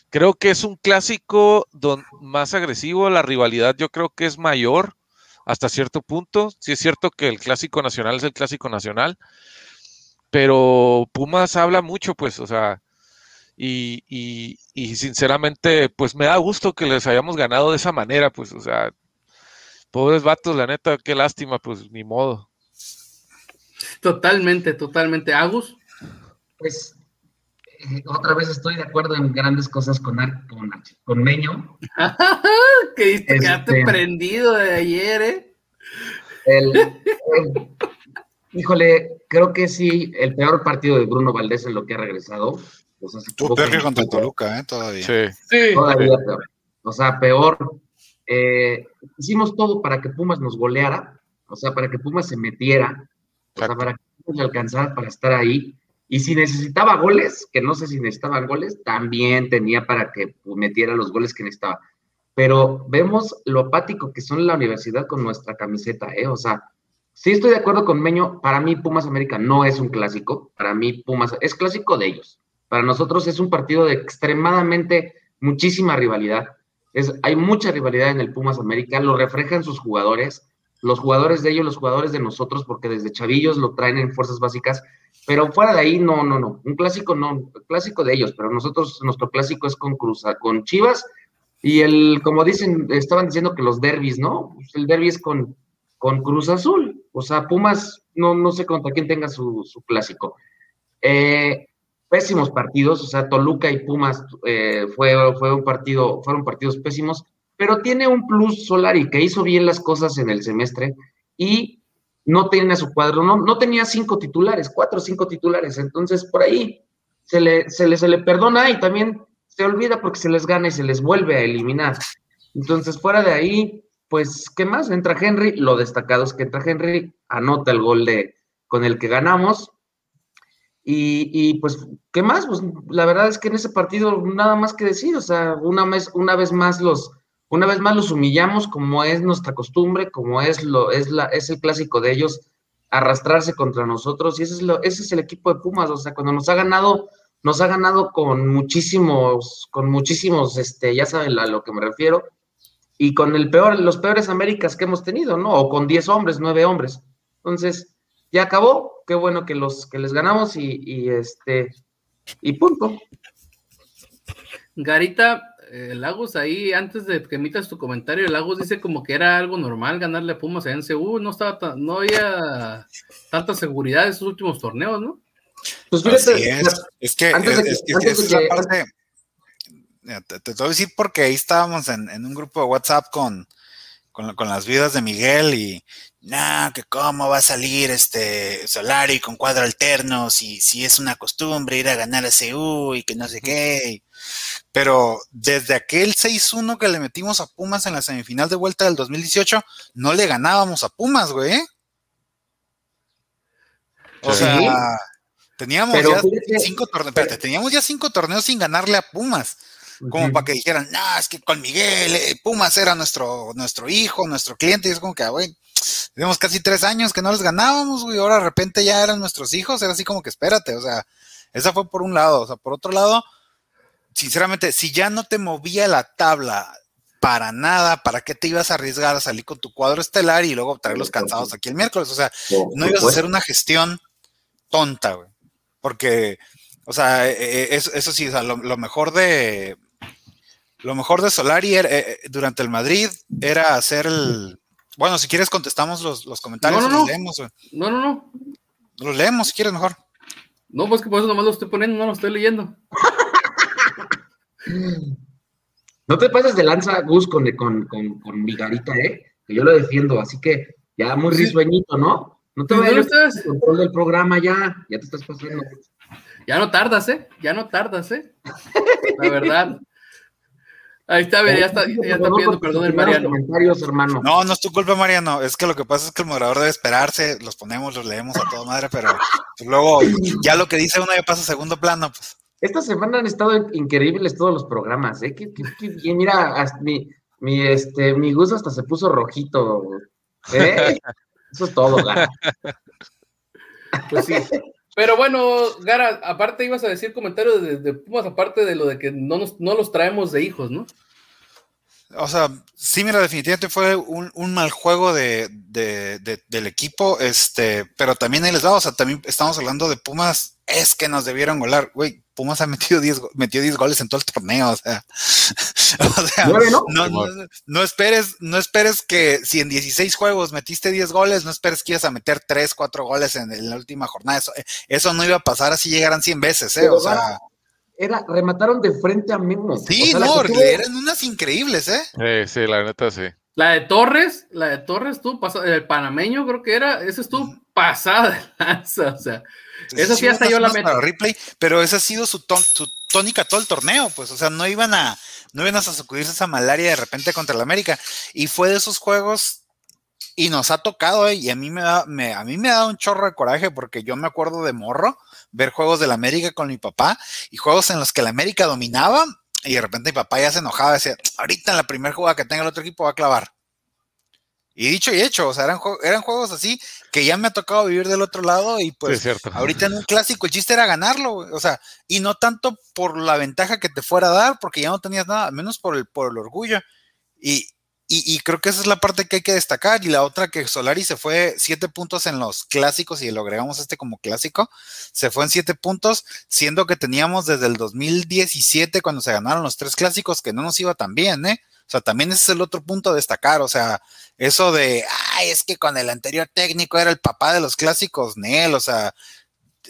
creo que es un clásico don, más agresivo, la rivalidad yo creo que es mayor hasta cierto punto. Sí es cierto que el clásico nacional es el clásico nacional, pero Pumas habla mucho, pues, o sea, y, y, y, sinceramente, pues me da gusto que les hayamos ganado de esa manera, pues, o sea, pobres vatos, la neta, qué lástima, pues, ni modo. Totalmente, totalmente. Agus. Pues eh, otra vez estoy de acuerdo en grandes cosas con, con, con Meño. que este, quedaste prendido de ayer, ¿eh? El, el, híjole, creo que sí, el peor partido de Bruno Valdés en lo que ha regresado. O sea, Tú peor que contra Toluca, ¿eh? Todavía. Sí. sí. Todavía peor. O sea, peor. Eh, hicimos todo para que Pumas nos goleara, o sea, para que Pumas se metiera, o sea, para que Pumas le alcanzara para estar ahí. Y si necesitaba goles, que no sé si necesitaban goles, también tenía para que metiera los goles que necesitaba. Pero vemos lo apático que son la universidad con nuestra camiseta, ¿eh? O sea, sí estoy de acuerdo con Meño, para mí Pumas América no es un clásico, para mí Pumas es clásico de ellos. Para nosotros es un partido de extremadamente muchísima rivalidad. Es, hay mucha rivalidad en el Pumas América, lo reflejan sus jugadores, los jugadores de ellos, los jugadores de nosotros, porque desde chavillos lo traen en fuerzas básicas, pero fuera de ahí, no, no, no, un clásico no, clásico de ellos, pero nosotros, nuestro clásico es con Cruz, con Chivas, y el, como dicen, estaban diciendo que los derbis, ¿no? Pues el derby es con, con Cruz Azul, o sea, Pumas, no, no sé contra quién tenga su, su clásico. Eh, pésimos partidos, o sea, Toluca y Pumas eh, fue, fue un partido, fueron partidos pésimos, pero tiene un plus Solari que hizo bien las cosas en el semestre y no tiene su cuadro, no, no tenía cinco titulares, cuatro o cinco titulares, entonces por ahí se le, se le, se le perdona y también se olvida porque se les gana y se les vuelve a eliminar. Entonces, fuera de ahí, pues, ¿qué más? Entra Henry, lo destacado es que entra Henry, anota el gol de, con el que ganamos, y, pues, ¿qué más? Pues la verdad es que en ese partido nada más que decir, o sea, una vez, una vez más los, una vez más los humillamos como es nuestra costumbre, como es lo, es la, es el clásico de ellos, arrastrarse contra nosotros, y ese es lo, ese es el equipo de Pumas, o sea, cuando nos ha ganado, nos ha ganado con muchísimos, con muchísimos, este, ya saben a lo que me refiero, y con el peor, los peores Américas que hemos tenido, ¿no? O con 10 hombres, 9 hombres. Entonces, ya acabó, qué bueno que los que les ganamos y, este y punto. Garita, eh, Lagos ahí, antes de que emitas tu comentario, Lagos dice como que era algo normal ganarle a Pumas en CU, no estaba no había tanta seguridad en esos últimos torneos, ¿no? Pues fíjate, es. es. que, es, la parte, te, te, voy a decir porque ahí estábamos en, en un grupo de WhatsApp con, con, con las vidas de Miguel y, no, que cómo va a salir este Solari con cuadro alterno, si, si es una costumbre ir a ganar a CU y que no sé qué. Pero desde aquel 6-1 que le metimos a Pumas en la semifinal de vuelta del 2018, no le ganábamos a Pumas, güey. O Sí. sea, teníamos Pero ya fíjate- cinco torneos, espérate, teníamos ya cinco torneos sin ganarle a Pumas como para que dijeran, no, es que con Miguel, eh, Pumas era nuestro, nuestro hijo, nuestro cliente, y es como que, ah, güey, tenemos casi tres años que no les ganábamos, güey, ahora de repente ya eran nuestros hijos, era así como que espérate, o sea, esa fue por un lado, o sea, por otro lado, sinceramente, si ya no te movía la tabla para nada, ¿para qué te ibas a arriesgar a salir con tu cuadro estelar y luego traerlos cansados aquí el miércoles? O sea, no ibas a hacer una gestión tonta, güey. Porque, o sea, eh, eh, eso, eso sí, o sea, lo, lo mejor de lo mejor de Solari era, eh, eh, durante el Madrid era hacer el. Bueno, si quieres contestamos los, los comentarios, No, no, los no. leemos, güey. No, no, no. Los leemos si quieres mejor. No, pues que por eso nomás lo estoy poniendo, no lo estoy leyendo. No te pases de lanza, Gus, con, con, con, con Vigarita, ¿eh? Que yo lo defiendo, así que ya muy Sí. risueñito, ¿no? No te Pues, vayas control del programa ya, ya te estás pasando. Ya no tardas, ¿eh? Ya no tardas, ¿eh? La verdad. Ahí está, ya está, ya está pidiendo perdón el Mariano. comentarios, hermano. No, no es tu culpa, Mariano. Es que lo que pasa es que el moderador debe esperarse, los ponemos, los leemos a toda madre, pero pues, luego ya lo que dice uno ya pasa a segundo plano, pues. Esta semana han estado increíbles todos los programas, ¿eh? Qué, qué- bien, mira, mi, mi, este, mi Gus hasta se puso rojito, ¿eh? Eso es todo, Gara. Pues sí. Pero bueno, Gara, aparte ibas a decir comentarios de, de Pumas, aparte de lo de que no, nos, no los traemos de hijos, ¿no? O sea, sí, mira, definitivamente fue un, un mal juego de, de- de- del equipo, este, pero también ahí les va, o sea, también estamos hablando de Pumas, es que nos debieron golar, güey, Pumas ha metido 10, go- metió 10 goles en todo el torneo, o sea, o sea, ¿no? no, no, no esperes, no esperes que si en 16 juegos metiste 10 goles, no esperes que ibas a meter 3, 4 goles en, en la última jornada, eso, eso no iba a pasar así llegaran 100 veces, eh, Pero, o sea, Era, remataron de frente a Memo. sí, O sea, no, que tuvo- eran unas increíbles, eh. Eh, sí, la neta sí. La de Torres, la de Torres, tú, el panameño creo que era, ese estuvo pasada de lanza, o sea, Eso sí, hasta unas- yo la meto. replay, pero esa ha sido su, ton- su tónica todo el torneo, pues, o sea, no iban a, no iban a sacudirse esa malaria de repente contra el América. Y fue de esos juegos, y nos ha tocado, eh, y a mí me da, me, a mí me ha dado un chorro de coraje, porque yo me acuerdo de morro, ver juegos del América con mi papá, y juegos en los que el América dominaba, y de repente mi papá ya se enojaba, decía, ahorita en la primera jugada que tenga el otro equipo va a clavar. Y dicho y hecho, o sea, eran, eran juegos así que ya me ha tocado vivir del otro lado y pues. Ahorita en un clásico el chiste era ganarlo, o sea, y no tanto por la ventaja que te fuera a dar, porque ya no tenías nada, menos por el, por el orgullo. Y, y, y creo que esa es la parte que hay que destacar. Y la otra que Solari se fue siete puntos en los clásicos, y lo agregamos este como clásico, se fue en siete puntos, siendo que teníamos desde el 2017, cuando se ganaron los tres clásicos, que no nos iba tan bien, ¿eh? O sea, también ese es el otro punto a destacar. O sea, eso de, ay, es que con el anterior técnico era el papá de los clásicos, Nel, o sea,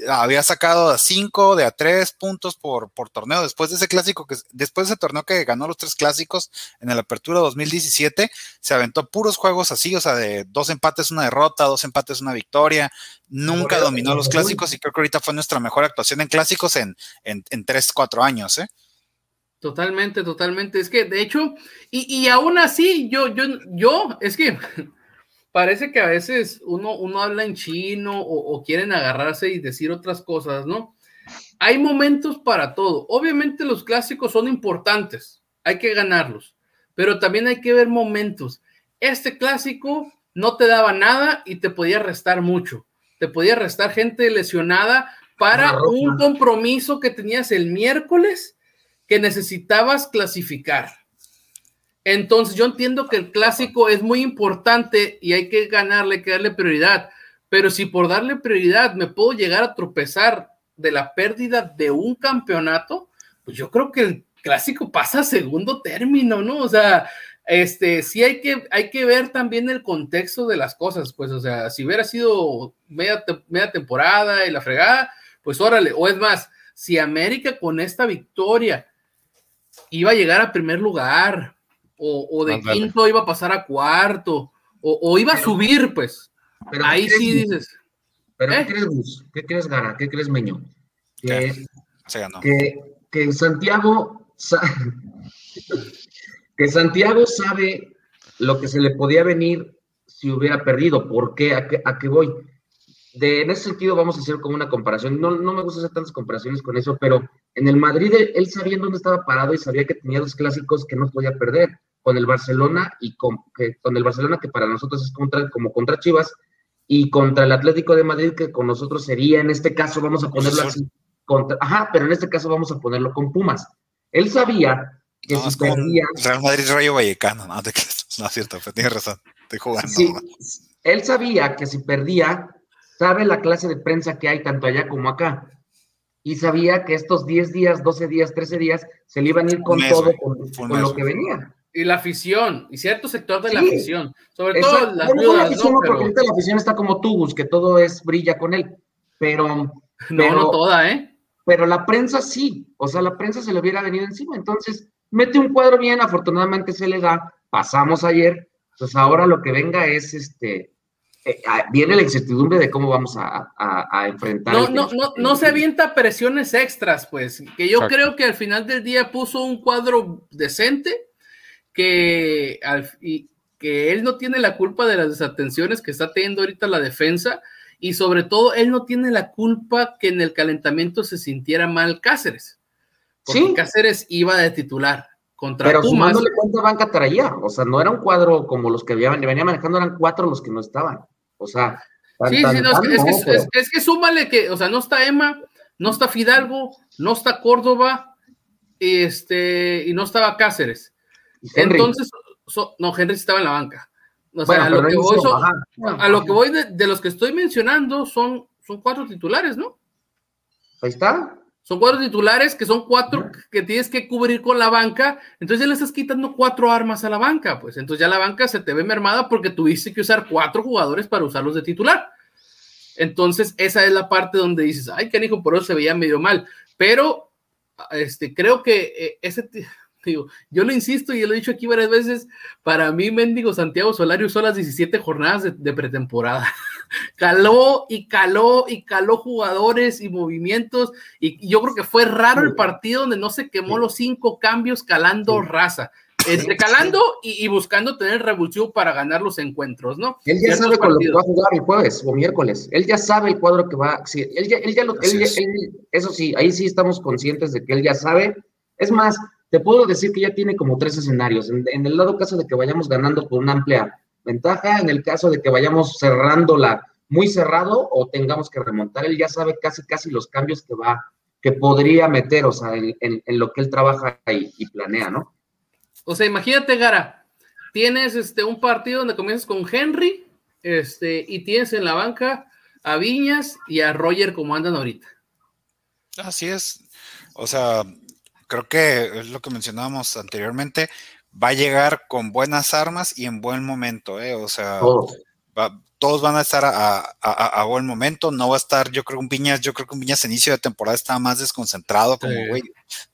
había sacado a cinco de a tres puntos por, por torneo. Después de ese clásico, que después de ese torneo que ganó los tres clásicos en el Apertura 2017, se aventó puros juegos así, o sea, de dos empates, una derrota, dos empates, una victoria. Nunca dominó los clásicos y creo que ahorita fue nuestra mejor actuación en clásicos en, en, en tres, cuatro años, ¿eh? Totalmente, totalmente. Es que, de hecho, y, y aún así, yo, yo, yo, es que parece que a veces uno, uno habla en chino o, o quieren agarrarse y decir otras cosas, ¿no? Hay momentos para todo. Obviamente los clásicos son importantes, hay que ganarlos, pero también hay que ver momentos. Este clásico no te daba nada y te podía restar mucho. Te podía restar gente lesionada para un compromiso que tenías el miércoles que necesitabas clasificar. Entonces yo entiendo que el clásico es muy importante y hay que ganarle, hay que darle prioridad, pero si por darle prioridad me puedo llegar a tropezar de la pérdida de un campeonato, pues yo creo que el clásico pasa a segundo término, ¿no? O sea, este, sí hay que, hay que ver también el contexto de las cosas, pues, o sea, si hubiera sido media, media temporada y la fregada, pues órale, o es más, si América con esta victoria iba a llegar a primer lugar, o, o de quinto iba a pasar a cuarto, o, o iba a subir, pues. Pero Ahí ¿qué crees, sí dices. ¿Pero ¿Eh? qué crees, Gus? ¿Qué crees, Gara? ¿Qué crees, Meño? Que, Se ganó. que, que Santiago sa- que Santiago sabe lo que se le podía venir si hubiera perdido. ¿Por qué? ¿A qué, a qué voy? De, en ese sentido vamos a hacer como una comparación. No, no me gusta hacer tantas comparaciones con eso, pero en el Madrid él, él sabía en dónde estaba parado y sabía que tenía dos clásicos que no podía perder, con el Barcelona y con, que, con el Barcelona que para nosotros es contra, como contra Chivas y contra el Atlético de Madrid que con nosotros sería en este caso vamos a ponerlo así contra, ajá, pero en este caso vamos a ponerlo con Pumas. Él sabía que No, si perdía, Real Madrid Rayo Vallecano, no, te no es cierto, pero tienes razón, estoy jugando. Sí, él sabía que si perdía, sabe la clase de prensa que hay tanto allá como acá. Y sabía que estos 10 días, 12 días, 13 días se le iban a ir con mes, todo, con, lo que venía. Y la afición, y cierto sector de la afición, sobre todo las la afición, Pero, la afición está como tú, Gus, que todo es brilla con él. Pero, no, pero- no toda, ¿eh? pero la prensa sí, o sea, la prensa se le hubiera venido encima. Entonces, mete un cuadro bien, afortunadamente se le da, pasamos ayer, pues ahora lo que venga es este, eh, ah, viene la incertidumbre de cómo vamos a, a- a enfrentar. No, el- no, no, no se avienta presiones extras, pues, que yo Exacto. creo que al final del día puso un cuadro decente, que, al- y, que él no tiene la culpa de las desatenciones que está teniendo ahorita la defensa, y sobre todo él no tiene la culpa que en el calentamiento se sintiera mal Cáceres, porque Sí. Cáceres iba de titular contra Pero Pumas. sumándole cuánta banca traía, o sea, no era un cuadro como los que venía manejando, eran cuatro los que no estaban. O sea, tan- Sí, tan- sí, no, es, que, tan es, que, no, es- pero- es- es que súmale que, o sea, no está Emma, no está Fidalgo, no está Córdoba, este, y no estaba Cáceres. Henry. Entonces, so- no, Henry estaba en la banca. O sea, Bueno, a lo que voy, hizo- son- ajá. a lo que voy de, de los que estoy mencionando son, son cuatro titulares, ¿no? Ahí está. Son cuatro titulares que son cuatro que tienes que cubrir con la banca. Entonces ya le estás quitando cuatro armas a la banca, pues. Entonces ya la banca se te ve mermada porque tuviste que usar cuatro jugadores para usarlos de titular. Entonces esa es la parte donde dices, ay, canijo, por eso se veía medio mal. Pero este, creo que eh, ese, digo, yo lo insisto y lo he dicho aquí varias veces, para mí Mendigo Santiago Solari usó las 17 jornadas de, de pretemporada. caló y caló y caló jugadores y movimientos y yo creo que fue raro el partido donde no se quemó los cinco cambios calando Sí. raza. Entre calando y, y buscando tener revulsivo para ganar los encuentros, ¿no? Él ya Ciertos sabe con lo que va a jugar el jueves o miércoles. Él ya sabe el cuadro que va. Sí, él ya, él ya lo. Él él- eso sí, ahí sí estamos conscientes de que él ya sabe. Es más, te puedo decir que ya tiene como tres escenarios. En, en el lado caso de que vayamos ganando por una amplia ventaja, en el caso de que vayamos cerrándola muy cerrado o tengamos que remontar, él ya sabe casi casi los cambios que va, que podría meter, o sea, en, en- en lo que él trabaja y, y planea, ¿no? O sea, imagínate, Gara, tienes este, un partido donde comienzas con Henry este, y tienes en la banca a Viñas y a Roger como andan ahorita. Así es. O sea, creo que es lo que mencionábamos anteriormente. Va a llegar con buenas armas y en buen momento, ¿eh? O sea, va- todos van a estar a, a- a- a buen momento. No va a estar, yo creo que un Viñas, yo creo que un Viñas a inicio de temporada estaba más desconcentrado, como, güey,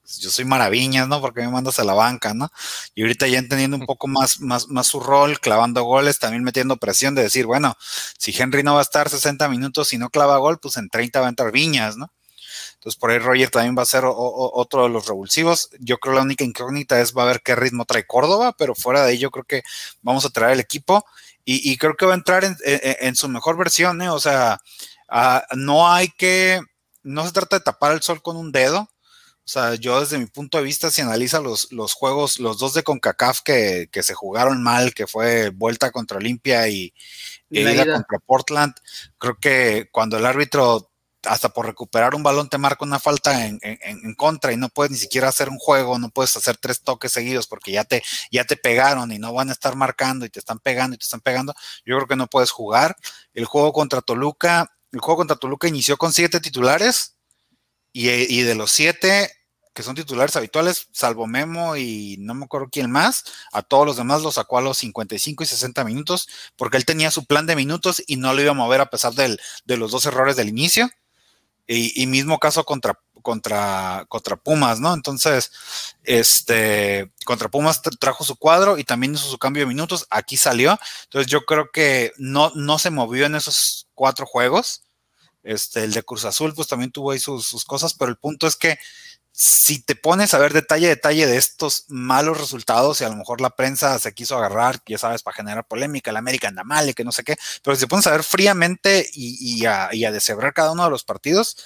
pues, yo soy maravillas, ¿no? Porque me mandas a la banca, ¿no? Y ahorita ya entendiendo un poco más, más, más su rol, clavando goles, también metiendo presión de decir, bueno, si Henry no va a estar 60 minutos y no clava gol, pues en 30 va a entrar Viñas, ¿no? Entonces por ahí Roger también va a ser o- o- otro de los revulsivos. Yo creo la única incógnita es va a ver qué ritmo trae Córdoba, pero fuera de ahí yo creo que vamos a traer el equipo y, y creo que va a entrar en, en- en su mejor versión, ¿eh? O sea, no hay que, no se trata de tapar el sol con un dedo. O sea, yo desde mi punto de vista, si analiza los, los juegos, los dos de CONCACAF que, que se jugaron mal, que fue vuelta contra Olimpia y, ida. contra Portland, creo que cuando el árbitro hasta por recuperar un balón te marca una falta en, en- en contra y no puedes ni siquiera hacer un juego, no puedes hacer tres toques seguidos porque ya te, ya te pegaron y no van a estar marcando y te están pegando y te están pegando, yo creo que no puedes jugar. El juego contra Toluca, el juego contra Toluca inició con siete titulares y, y de los siete que son titulares habituales, salvo Memo y no me acuerdo quién más, a todos los demás los sacó a los 55 y 60 minutos, porque él tenía su plan de minutos y no lo iba a mover a pesar del, de los dos errores del inicio. Y, y mismo caso contra, contra, contra Pumas, ¿no? Entonces, este, contra Pumas trajo su cuadro y también hizo su cambio de minutos, aquí salió, entonces yo creo que no, no se movió en esos cuatro juegos, este, el de Cruz Azul pues también tuvo ahí sus, sus cosas, pero el punto es que si te pones a ver detalle detalle de estos malos resultados y a lo mejor la prensa se quiso agarrar, ya sabes, para generar polémica, la América anda mal y que no sé qué, pero si te pones a ver fríamente y, a, y deshebrar cada uno de los partidos,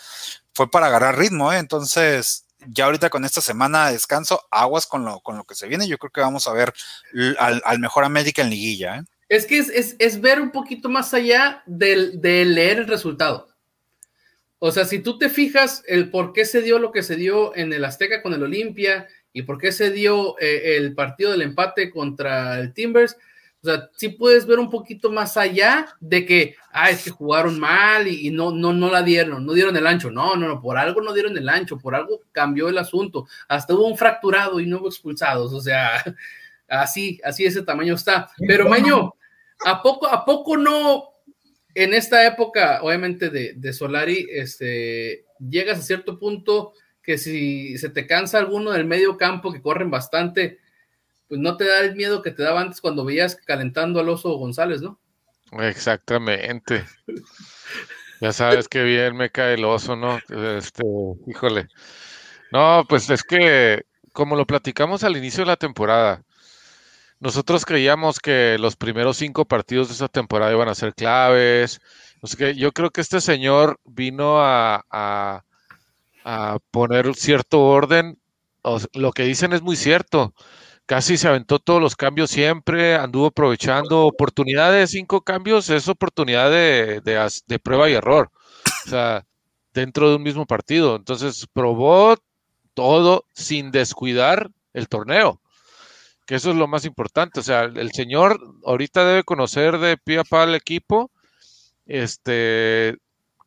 fue para agarrar ritmo, ¿eh? entonces ya ahorita con esta semana de descanso, aguas con lo, con lo que se viene, yo creo que vamos a ver al, mejor América en liguilla. ¿eh? Es que es, ver un poquito más allá de leer el resultado. O sea, si tú te fijas el por qué se dio lo que se dio en el Azteca con el Olimpia y por qué se dio eh, el partido del empate contra el Timbers, o sea, sí puedes ver un poquito más allá de que, ah, es que jugaron mal y, no, no, no la dieron, no dieron el ancho. No, no, no, por algo no dieron el ancho, por algo cambió el asunto. Hasta hubo un fracturado y no hubo expulsados. O sea, así, así ese tamaño está. Pero, Maño, ¿a poco, a poco no en esta época, obviamente, de, Solari, este, llegas a cierto punto que si se te cansa alguno del medio campo que corren bastante, pues no te da el miedo que te daba antes cuando veías calentando al oso González, ¿no? Exactamente. ya sabes que bien me cae el oso, ¿no? Este, híjole. No, pues es que, como lo platicamos al inicio de la temporada, nosotros creíamos que los primeros cinco partidos de esa temporada iban a ser claves. que yo creo que este señor vino a, a, poner cierto orden. lo que dicen es muy cierto. Casi se aventó todos los cambios siempre, anduvo aprovechando oportunidad de cinco cambios, es oportunidad de, de prueba y error. O sea, dentro de un mismo partido. Entonces probó todo sin descuidar el torneo que eso es lo más importante. O sea, el señor ahorita debe conocer de pie a pa al equipo. Este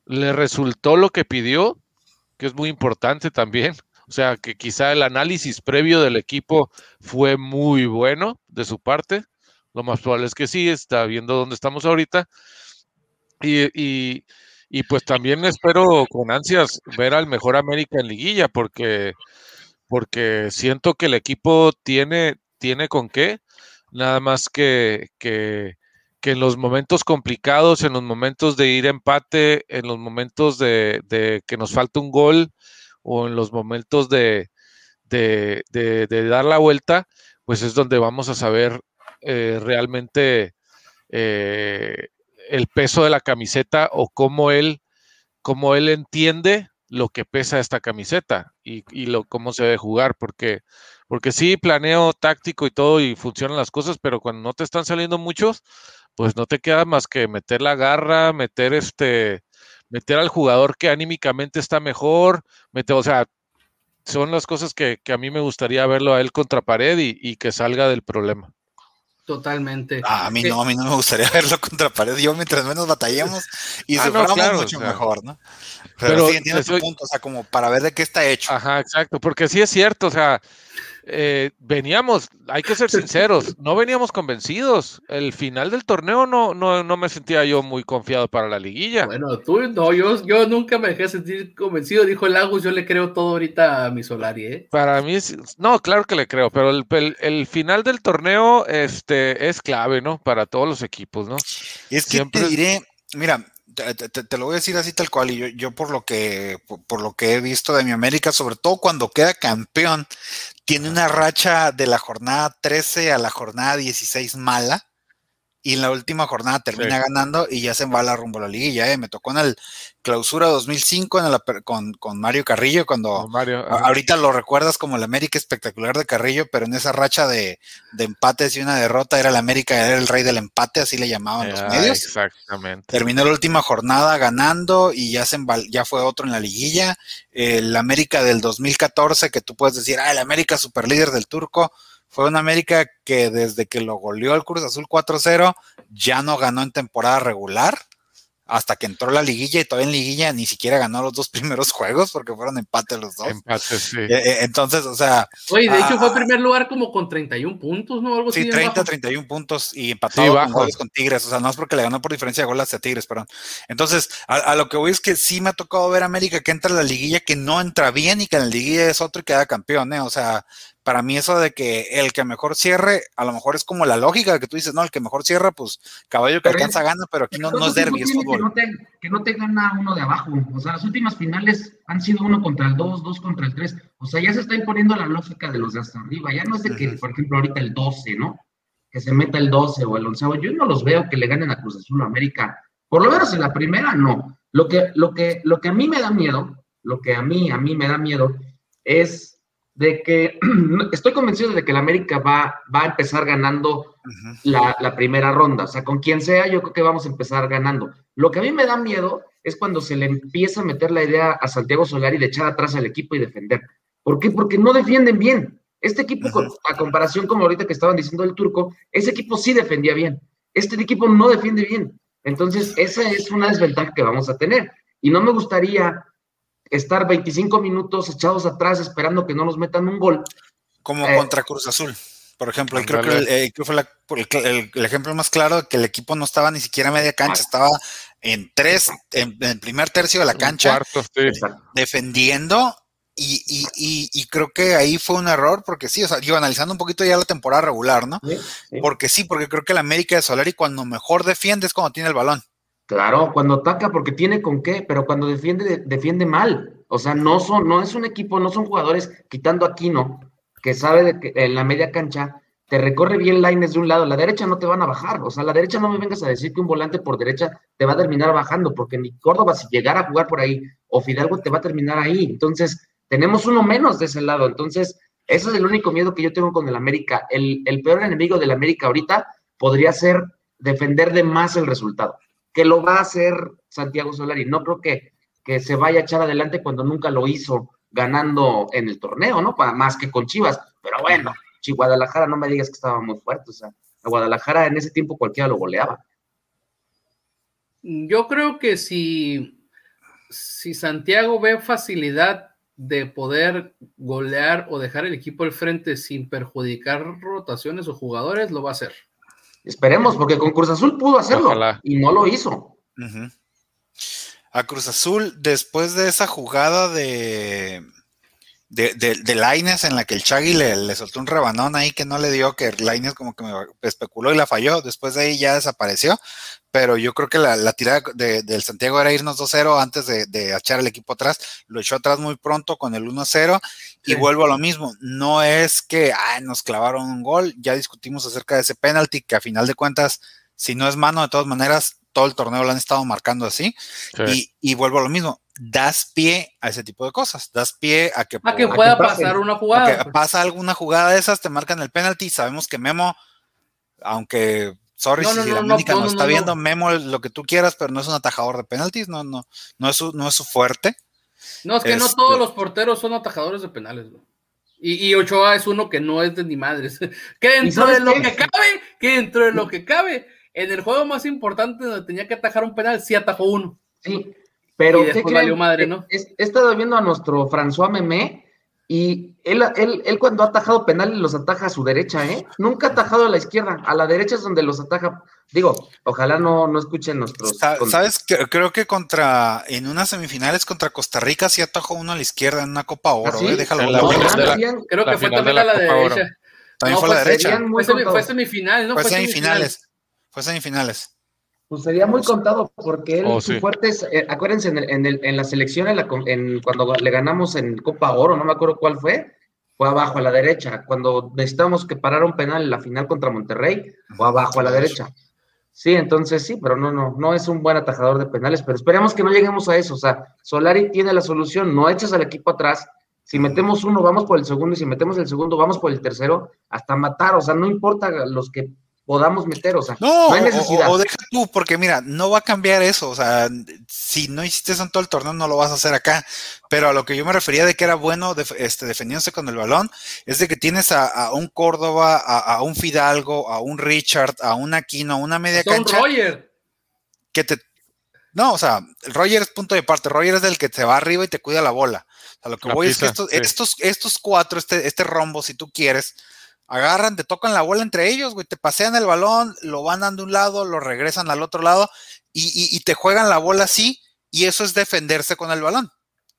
le resultó lo que pidió, que es muy importante también. O sea, que quizá el análisis previo del equipo fue muy bueno de su parte. Lo más probable es que sí, está viendo dónde estamos ahorita. Y, y, y pues también espero con ansias ver al mejor América en liguilla, porque, porque siento que el equipo tiene, tiene con qué, nada más que, que, en los momentos complicados, en los momentos de ir empate, en los momentos de, que nos falta un gol o en los momentos de, de, dar la vuelta, pues es donde vamos a saber eh, realmente eh, el peso de la camiseta o cómo él, cómo él entiende lo que pesa esta camiseta y, y lo, cómo se debe jugar, porque porque sí, planeo táctico y todo y funcionan las cosas, pero cuando no te están saliendo muchos, pues no te queda más que meter la garra, meter este, meter al jugador que anímicamente está mejor, meter, o sea, son las cosas que, a mí me gustaría verlo a él contra pared y, que salga del problema. Totalmente. Ah, a mí no, a mí no me gustaría verlo contra pared. Yo mientras menos batallemos y ah, suframos mucho mejor, ¿no? Pero, sí entiendo tu punto, o sea, como para ver de qué está hecho. Ajá, exacto, porque sí es cierto, o sea, eh, veníamos, hay que ser sinceros, no veníamos convencidos. El final del torneo no, no, no, me sentía yo muy confiado para la liguilla. Bueno, tú no, yo, yo nunca me dejé sentir convencido, dijo el Agus, yo le creo todo ahorita a mi Solari, ¿eh? Para mí, no, claro que le creo, pero el, el, final del torneo este, es clave, ¿no? Para todos los equipos, ¿no? Es que Siempre... te diré, mira, te, lo voy a decir así tal cual, y yo, yo por lo que por, lo que he visto de mi América, sobre todo cuando queda campeón, tiene una racha de la jornada 13 a la jornada 16 mala y en la última jornada termina ganando y ya se embala rumbo a la liguilla. ¿eh? Me tocó en el clausura 2005 en con, con, Mario Carrillo, cuando ahorita lo recuerdas como el América espectacular de Carrillo, pero en esa racha de, empates y una derrota era el América, era el rey del empate, así le llamaban los medios. Exactamente. Terminó la última jornada ganando y ya, se ya fue otro en la liguilla. El América del 2014, que tú puedes decir, ah, el América super líder del turco fue un América que desde que lo goleó el Cruz Azul 4-0 ya no ganó en temporada regular. hasta que entró la liguilla y todavía en liguilla ni siquiera ganó los dos primeros juegos porque fueron empate los dos. Empate, sí. Eh, eh, entonces, o sea. Oye, de hecho ah, fue en primer lugar como con 31 puntos, ¿no? Algo así. Sí, bien 30, bajo. 31 puntos y Sí, empatado con goles con Tigres. O sea, no es porque le ganó por diferencia de goles a Tigres, perdón. Entonces, a, a lo que voy es que sí me ha tocado ver a América que entra a la liguilla, que no entra bien y que en la liguilla es otro y queda campeón, ¿eh? O sea, para mí eso de que el que mejor cierre, a lo mejor es como la lógica que tú dices, no, el que mejor cierra, pues caballo que Pero es- alcanza gana, pero aquí no, no ¿Cuánto es derby, es fútbol. Que no, te, que no te gana uno de abajo. O sea, las últimas finales han sido uno contra el dos, dos contra el tres. O sea, ya se está imponiendo la lógica de los de hasta arriba. Ya no es de que, por ejemplo, ahorita el 12, ¿no? Que se meta el 12 o el 11. Yo no los veo que le ganen a Cruz Azul América. Por lo menos en la primera, no. Lo que, lo que, lo que a mí me da miedo, lo que a mí, a mí me da miedo, es de que estoy convencido de que el América va, va a empezar ganando la, la primera ronda. O sea, con quien sea, yo creo que vamos a empezar ganando. Lo que a mí me da miedo es cuando se le empieza a meter la idea a Santiago Solari de echar atrás al equipo y defender. ¿Por qué? Porque no defienden bien. Este equipo, a comparación como ahorita que estaban diciendo el turco, ese equipo sí defendía bien. Este equipo no defiende bien. Entonces, esa es una desventaja que vamos a tener. Y no me gustaría estar 25 minutos echados atrás esperando que no nos metan un gol Como Eh, contra Cruz Azul. Por ejemplo, creo que, el, eh, creo que fue la- el, ejemplo más claro de que el equipo no estaba ni siquiera a media cancha, Ah. estaba en tres, en, el primer tercio de la cancha, cuarto, sí. Exacto. defendiendo, y, y, y, y creo que ahí fue un error, porque sí, o sea, digo, analizando un poquito ya la temporada regular, ¿no? ¿sí? Sí. Porque sí, porque creo que el América de Solari cuando mejor defiende es cuando tiene el balón. Claro, cuando ataca porque tiene con qué, pero cuando defiende, de- defiende mal. O sea, no son, no es un equipo, no son jugadores, quitando a Aquino, que sabe de que en la media cancha te recorre bien lines de un lado, la derecha no te van a bajar. O sea, la derecha no me vengas a decir que un volante por derecha te va a terminar bajando, porque ni Córdoba, si llegara a jugar por ahí, o Fidalgo te va a terminar ahí. Entonces, tenemos uno menos de ese lado. Entonces, ese es el único miedo que yo tengo con el América. El, el peor enemigo del América ahorita podría ser defender de más el resultado que lo va a hacer Santiago Solari. No creo que, que se vaya a echar adelante cuando nunca lo hizo ganando en el torneo, ¿no? Para, más que con Chivas. Pero bueno, si Guadalajara no me digas que estaba muy fuerte. O sea, a Guadalajara en ese tiempo cualquiera lo goleaba. Yo creo que si, si Santiago ve facilidad de poder golear o dejar el equipo al frente sin perjudicar rotaciones o jugadores, lo va a hacer. Esperemos, porque con Cruz Azul pudo hacerlo Ojalá. y no lo hizo. A Cruz Azul, después de esa jugada de, de, de, de Lainez en la que el Chagui le, le soltó un rebanón ahí que no le dio, que Lainez como que me especuló y la falló, después de ahí ya desapareció, pero yo creo que la, la tirada de, del Santiago era irnos 2-0 antes de, de, echar el equipo atrás, lo echó atrás muy pronto con el 1-0 y sí. vuelvo a lo mismo, no es que ay, nos clavaron un gol, ya discutimos acerca de ese penalti que a final de cuentas, si no es mano, de todas maneras, todo el torneo lo han estado marcando así. Sí. Y, y, vuelvo a lo mismo, das pie a ese tipo de cosas, das pie a que, a que pueda a que pasar una jugada. A que pasa alguna jugada de esas, te marcan el penalti. Sabemos que Memo, aunque, sorry no, no, si no, la América no, está viendo, Memo lo que tú quieras, pero no es un atajador de penaltis, no, no, no es su, no es su fuerte. No, es que este... no todos los porteros son atajadores de penales. Y, y, Ochoa es uno que no es de ni madres. que dentro de lo qué? que cabe, que dentro de lo que cabe, en el juego más importante donde tenía que atajar un penal, sí atajó uno. Sí, pero y ¿qué valió madre, ¿no? He, he, estado viendo a nuestro François Memé y él, él, él, cuando ha atajado penales los ataja a su derecha, ¿eh? Nunca ha atajado a la izquierda, a la derecha es donde los ataja. Digo, ojalá no, no escuchen nuestros. ¿Sabes? Creo que contra, en unas semifinales contra Costa Rica sí atajó uno a la izquierda en una Copa Oro, ¿Ah, sí? ¿eh? Déjalo. La, la, la, creo que fue también a la, la derecha. También no, fue a la derecha. Fue, semi, fue semifinal, ¿no? Fue, semifinales. Fue semifinales. Pues sería muy contado porque él, oh, sí. fuerte es, eh, acuérdense, en, el, en, el, en, la selección, en la, en, cuando le ganamos en Copa Oro, no me acuerdo cuál fue, fue abajo a la derecha. Cuando necesitamos que parara un penal en la final contra Monterrey, fue abajo a la derecha. Sí, entonces sí, pero no, no, no es un buen atajador de penales, pero esperemos que no lleguemos a eso. O sea, Solari tiene la solución, no echas al equipo atrás. Si metemos uno, vamos por el segundo, y si metemos el segundo, vamos por el tercero, hasta matar. O sea, no importa los que podamos meter, o sea, no, no hay necesidad. O, o, deja tú, porque mira, no va a cambiar eso, o sea, si no hiciste eso en todo el torneo, no lo vas a hacer acá, pero a lo que yo me refería de que era bueno este, defendiéndose con el balón, es de que tienes a, a un Córdoba, a, a, un Fidalgo, a un Richard, a un Aquino, a una media sea, cancha. Roger. Que te, No, o sea, Roger es punto de parte. Roger es del que te va arriba y te cuida la bola. O sea, lo que La voy es que estos, sí. estos, estos cuatro, este, este rombo, si tú quieres, agarran, te tocan la bola entre ellos, güey, te pasean el balón, lo van dando a un lado, lo regresan al otro lado y, y- y te juegan la bola así, y eso es defenderse con el balón.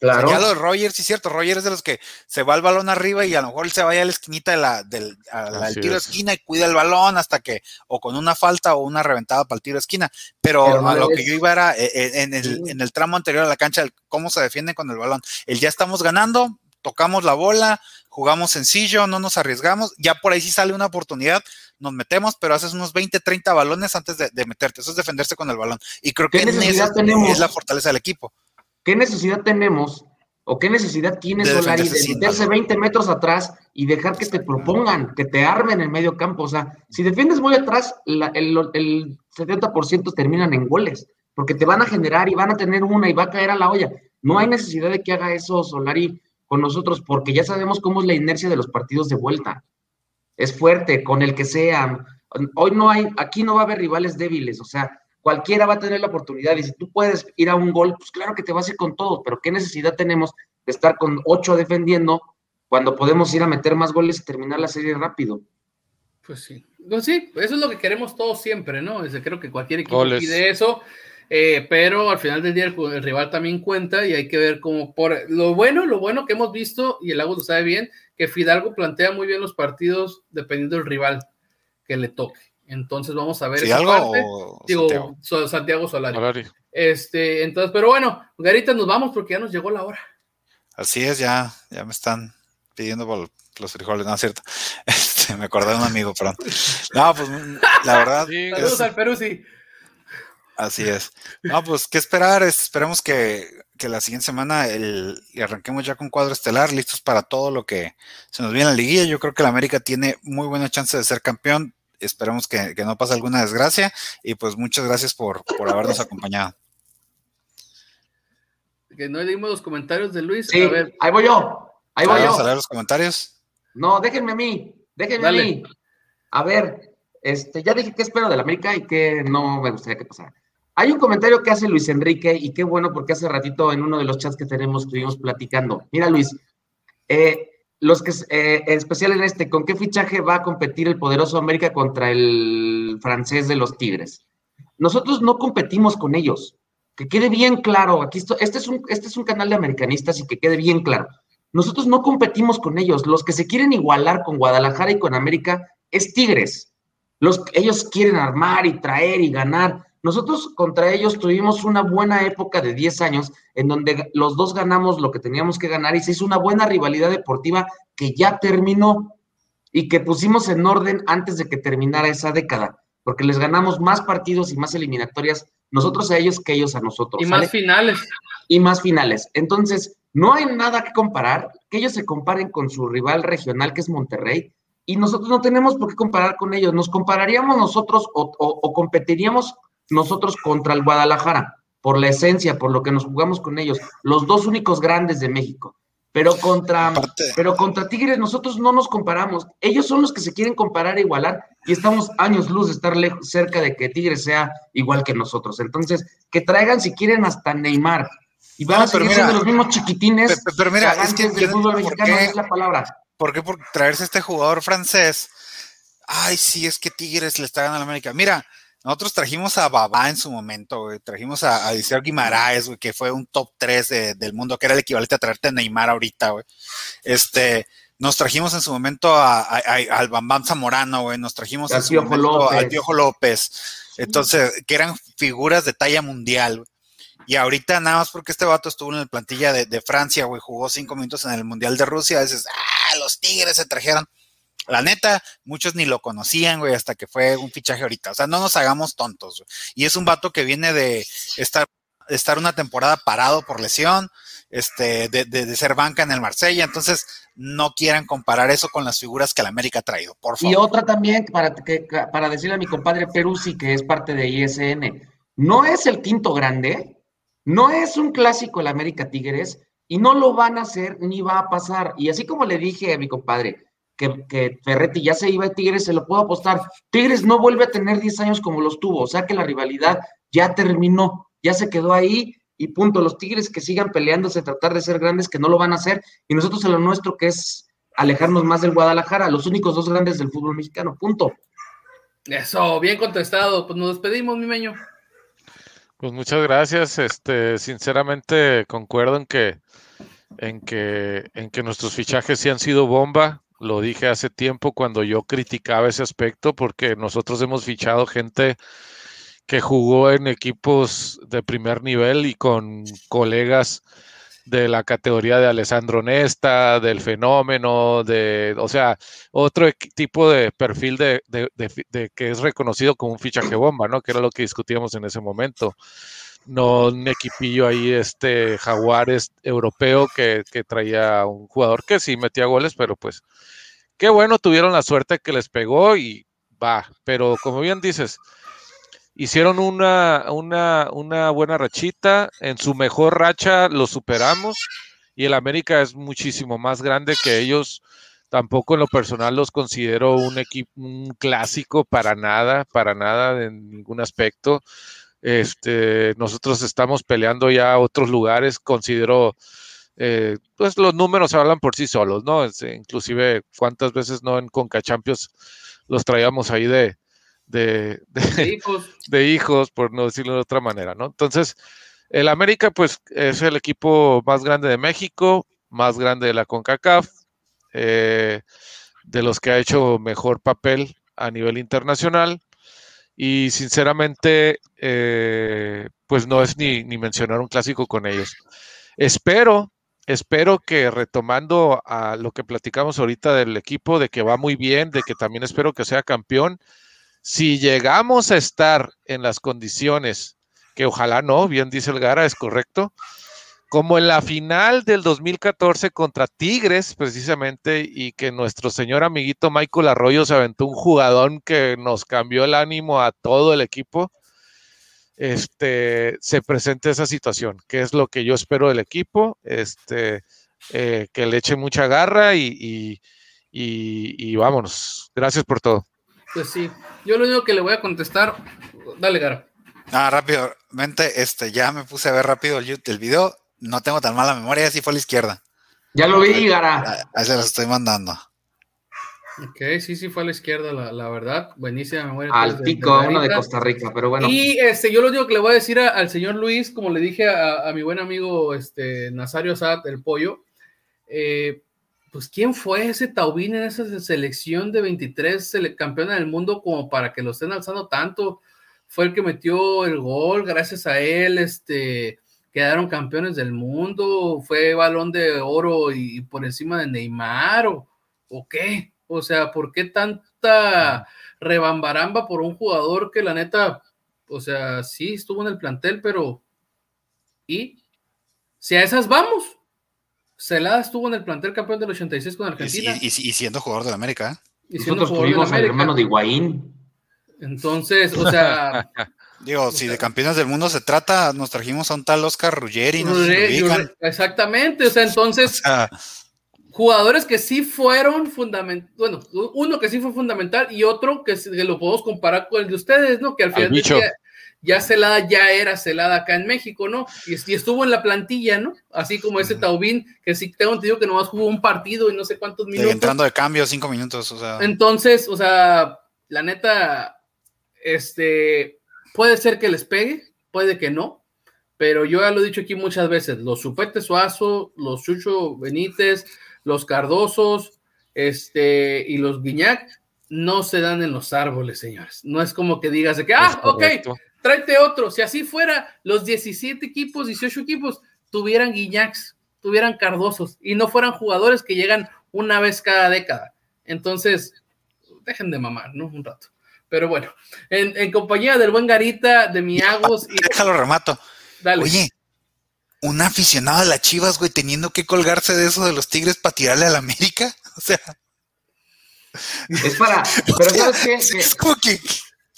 O sea, Claro. ya lo de Rogers, sí es cierto, Rogers es de los que se va el balón arriba y a lo mejor él se vaya a la esquinita de la, del a la- tiro de es. esquina y cuida el balón hasta que, o con una falta o una reventada para el tiro de esquina. Pero, a lo que yo iba era eh, eh, en el, en el tramo anterior a la cancha, el cómo se defienden con el balón. El ya estamos ganando, tocamos la bola, jugamos sencillo, no nos arriesgamos, ya por ahí sí sale una oportunidad, nos metemos, pero haces unos 20, 30 balones antes de, de meterte. Eso es defenderse con el balón. Y creo ¿Qué que en necesidad eso tenemos? es la fortaleza del equipo. ¿Qué necesidad tenemos o qué necesidad tiene De Solari de meterse balón. 20 metros atrás y dejar que te propongan, que te armen en medio campo? O sea, si defiendes muy atrás, la- el, el 70% terminan en goles, porque te van a generar y van a tener una y va a caer a la olla. No hay necesidad de que haga eso Solari con nosotros, porque ya sabemos cómo es la inercia de los partidos de vuelta. Es fuerte, con el que sea. Hoy no hay, aquí no va a haber rivales débiles, o sea, cualquiera va a tener la oportunidad. Y si tú puedes ir a un gol, pues claro que te vas a ir con todos, pero ¿qué necesidad tenemos de estar con ocho defendiendo cuando podemos ir a meter más goles y terminar la serie rápido? Pues sí. Pues sí, eso es lo que queremos todos siempre, ¿no? Es, creo que cualquier equipo Goles. pide eso, eh, pero al final del día el, el rival también cuenta y hay que ver cómo por lo bueno, lo bueno que hemos visto, y el Agua lo sabe bien, que Fidalgo plantea muy bien los partidos dependiendo del rival que le toque. Entonces vamos a ver Si esa algo parte. o Digo, Santiago? So- Santiago Solari. Solari. Este, entonces, pero bueno, Garita, nos vamos porque ya nos llegó la hora. Así es, ya, ya me están pidiendo por los frijoles, no es cierto. Este, me acordé de un amigo, perdón. No, pues la verdad, Saludos es- al Perú, sí. Así es. No, pues qué esperar, es- esperemos que, que la siguiente semana el, y arranquemos ya con cuadro estelar, listos para todo lo que se nos viene en la liguilla. Yo creo que la América tiene muy buena chance de ser campeón. Esperemos que, que no pase alguna desgracia y pues muchas gracias por, por habernos acompañado. Que no leímos los comentarios de Luis. Sí, A ver, ahí voy yo, ahí voy Vamos yo. a leer los comentarios. No, déjenme a mí, déjenme Dale. a mí. A ver, este, ya dije qué espero del América y qué no me gustaría que pasara. Hay un comentario que hace Luis Enrique y qué bueno porque hace ratito en uno de los chats que tenemos estuvimos platicando. Mira, Luis, eh, los que eh, especial en este, ¿con qué fichaje va a competir el poderoso América contra el francés de los Tigres? Nosotros no competimos con ellos. Que quede bien claro, aquí esto, este, es un, este es un canal de americanistas y que quede bien claro. Nosotros no competimos con ellos. Los que se quieren igualar con Guadalajara y con América es Tigres. Los, ellos quieren armar y traer y ganar. Nosotros contra ellos tuvimos una buena época de 10 años en donde los dos ganamos lo que teníamos que ganar y se hizo una buena rivalidad deportiva que ya terminó y que pusimos en orden antes de que terminara esa década, porque les ganamos más partidos y más eliminatorias nosotros a ellos que ellos a nosotros. y ¿sale? más finales. y más finales. Entonces, no hay nada que comparar, que ellos se comparen con su rival regional que es Monterrey, y nosotros no tenemos por qué comparar con ellos. Nos compararíamos nosotros o, o- o competiríamos nosotros contra el Guadalajara, por la esencia, por lo que nos jugamos con ellos, los dos únicos grandes de México. Pero contra, Aparte- pero contra Tigres nosotros no nos comparamos. Ellos son los que se quieren comparar e igualar y estamos años luz de estar lejos, cerca de que Tigres sea igual que nosotros. Entonces, que traigan si quieren hasta Neymar. Y van No, a pero seguir mira, siendo los mismos chiquitines. Pe- pe- pero mira, es que del fútbol mexicano, qué- es la palabra. ¿Por qué por traerse este jugador francés? Ay, sí, es que Tigres le está ganando a la América. Mira, nosotros trajimos a Babá en su momento, güey. Trajimos a, a Eliseo Guimaraes, güey, que fue un top 3 de- del mundo, que era el equivalente a traerte a Neymar ahorita, güey. Este, nos trajimos en su momento a, a- a- al Bambam Zamorano, güey. Nos trajimos en su momento López. al Piojo López. Entonces, que eran figuras de talla mundial, güey. Y ahorita nada más porque este vato estuvo en la plantilla de, de Francia, güey, jugó cinco minutos en el Mundial de Rusia, dices, ah, los Tigres se trajeron. La neta, muchos ni lo conocían, güey, hasta que fue un fichaje ahorita. O sea, no nos hagamos tontos, güey. Y es un vato que viene de estar, una temporada parado por lesión, este, de, de- de ser banca en el Marsella. Entonces, no quieran comparar eso con las figuras que el América ha traído, por Y favor. otra también, para, que, para decirle a mi compadre Peruzzi, que es parte de ISN, no es el quinto grande, no es un clásico el América Tigres, y no lo van a hacer ni va a pasar. Y así como le dije a mi compadre que, que Ferretti ya se iba de Tigres, se lo puedo apostar. Tigres no vuelve a tener 10 años como los tuvo, o sea que la rivalidad ya terminó. ya se quedó ahí y punto. Los Tigres que sigan peleándose, tratar de ser grandes, que no lo van a hacer, y nosotros en lo nuestro, que es alejarnos más del Guadalajara, los únicos dos grandes del fútbol mexicano, punto. Eso, bien contestado. Pues nos despedimos, mi meño. Pues muchas gracias. Este, sinceramente concuerdo en que, en que, en que nuestros fichajes sí han sido bomba. Lo dije hace tiempo cuando yo criticaba ese aspecto, porque nosotros hemos fichado gente que jugó en equipos de primer nivel y con colegas de la categoría de Alessandro Nesta, del fenómeno, de, o sea, otro tipo de perfil de, que es reconocido como un fichaje bomba, ¿no? Que era lo que discutíamos en ese momento. No un equipillo ahí, este Jaguares europeo que, que traía un jugador que sí metía goles, pero pues qué bueno, tuvieron la suerte que les pegó y va. Pero como bien dices, hicieron una, una, una buena rachita, en su mejor racha lo superamos y el América es muchísimo más grande que ellos. Tampoco en lo personal los considero un equipo, un clásico para nada, para nada en ningún aspecto. Este, nosotros estamos peleando ya a otros lugares, considero, eh, pues los números hablan por sí solos, ¿no? inclusive cuántas veces no en Conca Champions los traíamos ahí de, de, de, hijos. por no decirlo de otra manera, ¿no? Entonces, el América, pues, es el equipo más grande de México, más grande de la CONCACAF, eh, de los que ha hecho mejor papel a nivel internacional. Y sinceramente, eh, pues no es ni, ni mencionar un clásico con ellos. Espero espero que retomando a lo que platicamos ahorita del equipo, de que va muy bien, de que también espero que sea campeón, si llegamos a estar en las condiciones, que ojalá no, bien dice el Gara, es correcto, como en la final del 2014 contra Tigres, precisamente, y que nuestro señor amiguito Michael Arroyo se aventó un jugador que nos cambió el ánimo a todo el equipo, este, se presente esa situación, que es lo que yo espero del equipo, este, eh, que le eche mucha garra y, y, y vámonos. Gracias por todo. Pues sí, yo lo único que le voy a contestar, dale, Gara. Ah, rápidamente, este, ya me puse a ver rápido el, el video, no tengo tan mala memoria, así fue a la izquierda. Ya lo vi, Gara. Ahí se los estoy mandando. Ok, sí, sí fue a la izquierda, la, verdad. Buenísima memoria. Al pico, uno de Costa Rica, pero bueno. Y este, yo lo único que le voy a decir al señor Luis, como le dije a, mi buen amigo este, Nazario Sad, el pollo, eh, pues quién fue ese Taubín en esa selección de 23 campeona del mundo como para que lo estén alzando tanto. Fue el que metió el gol, gracias a él, este, quedaron campeones del mundo, fue balón de oro y, por encima de Neymar o, o qué. O sea, ¿por qué tanta rebambaramba por un jugador que la neta, o sea, sí estuvo en el plantel, pero ¿y? Si a esas vamos, Celada estuvo en el plantel campeón del 86 con Argentina. Y, siendo jugador de la América. Y Nosotros tuvimos al hermano de Higuaín. Entonces, o sea. Digo, si de campeones del mundo se trata, nos trajimos a un tal Oscar Ruggeri. No exactamente, o sea, entonces. jugadores que sí fueron fundamental, bueno, uno que sí fue fundamental y otro que, lo podemos comparar con el de ustedes, ¿no? Que al final ya Celada ya era Celada acá en México, ¿no? Y, estuvo en la plantilla, ¿no? Así como ese Taubín, que sí tengo entendido que nomás jugó un partido y no sé cuántos minutos. entrando de cambio, cinco minutos, o sea. Entonces, o sea, la neta, este, puede ser que les pegue, puede que no, pero yo ya lo he dicho aquí muchas veces, los Supete Suazo, los Chucho Benítez, los Cardosos, este, y los Guiñac, no se dan en los árboles, señores. No es como que digas de que, ah, ok, tráete otro. Si así fuera, los 17 equipos, 18 equipos tuvieran Guiñacs, tuvieran Cardosos y no fueran jugadores que llegan una vez cada década. Entonces, dejen de mamar, ¿no? Un rato. Pero bueno, en, compañía del buen Garita, de Miagos. Y... Déjalo remato. Dale. Oye, un aficionado de las Chivas, güey, teniendo que colgarse de eso de los Tigres para tirarle a la América. O sea. Es para. Pero ¿sabes qué? Es como que.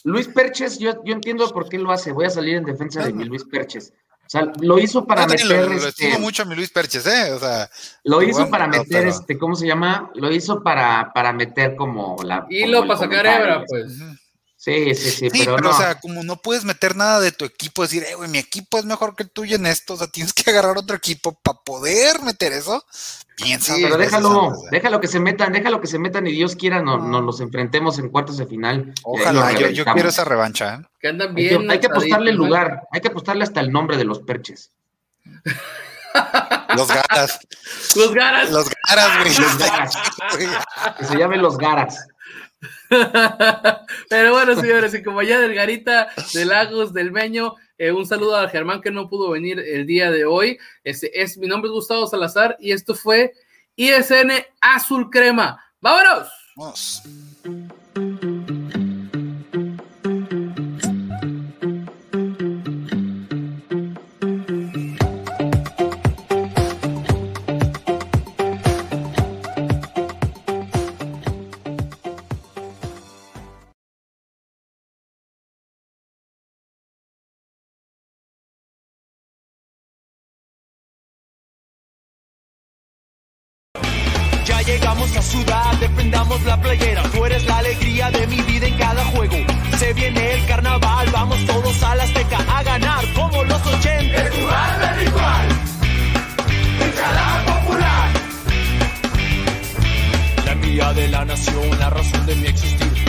Luis Perches, yo, yo entiendo por qué lo hace. Voy a salir en defensa de mi Luis Perches. O sea, lo hizo para meter. Lo, lo este, mucho a mi Luis Perches, ¿eh? O sea. Lo hizo para meter, este, ¿cómo se llama? Lo hizo para, para meter como la. Y lo para sacar hebra, pues. Sí, sí, sí, Sí, pero, pero, no. o sea, como no puedes meter nada de tu equipo, decir, eh, güey, mi equipo es mejor que el tuyo en esto, o sea, tienes que agarrar otro equipo para poder meter eso. Piensa. Sí, pero déjalo, antes de- déjalo que se metan, déjalo que se metan y Dios quiera no- nos los enfrentemos en cuartos de final. ahí Ojalá, yo, quiero esa revancha. ¿eh? Que andan Hay bien. que, hay que apostarle el ¿no? lugar, hay que apostarle hasta el nombre de los perches. Los garas, Los garas. los garas, güey. Los garas. Que se llamen los garas. Pero bueno, señores, y como ya del Garita, de Lagos, del Meño, eh, un saludo a Germán que no pudo venir el día de hoy. Este es mi nombre es Gustavo Salazar y esto fue ISN Azul Crema. ¡Vámonos! Ciudad, defendamos la playera. Tú eres la alegría de mi vida en cada juego. Se viene el carnaval, vamos todos a la Azteca a ganar como los 80. La envidia de la nación, la razón de mi existir.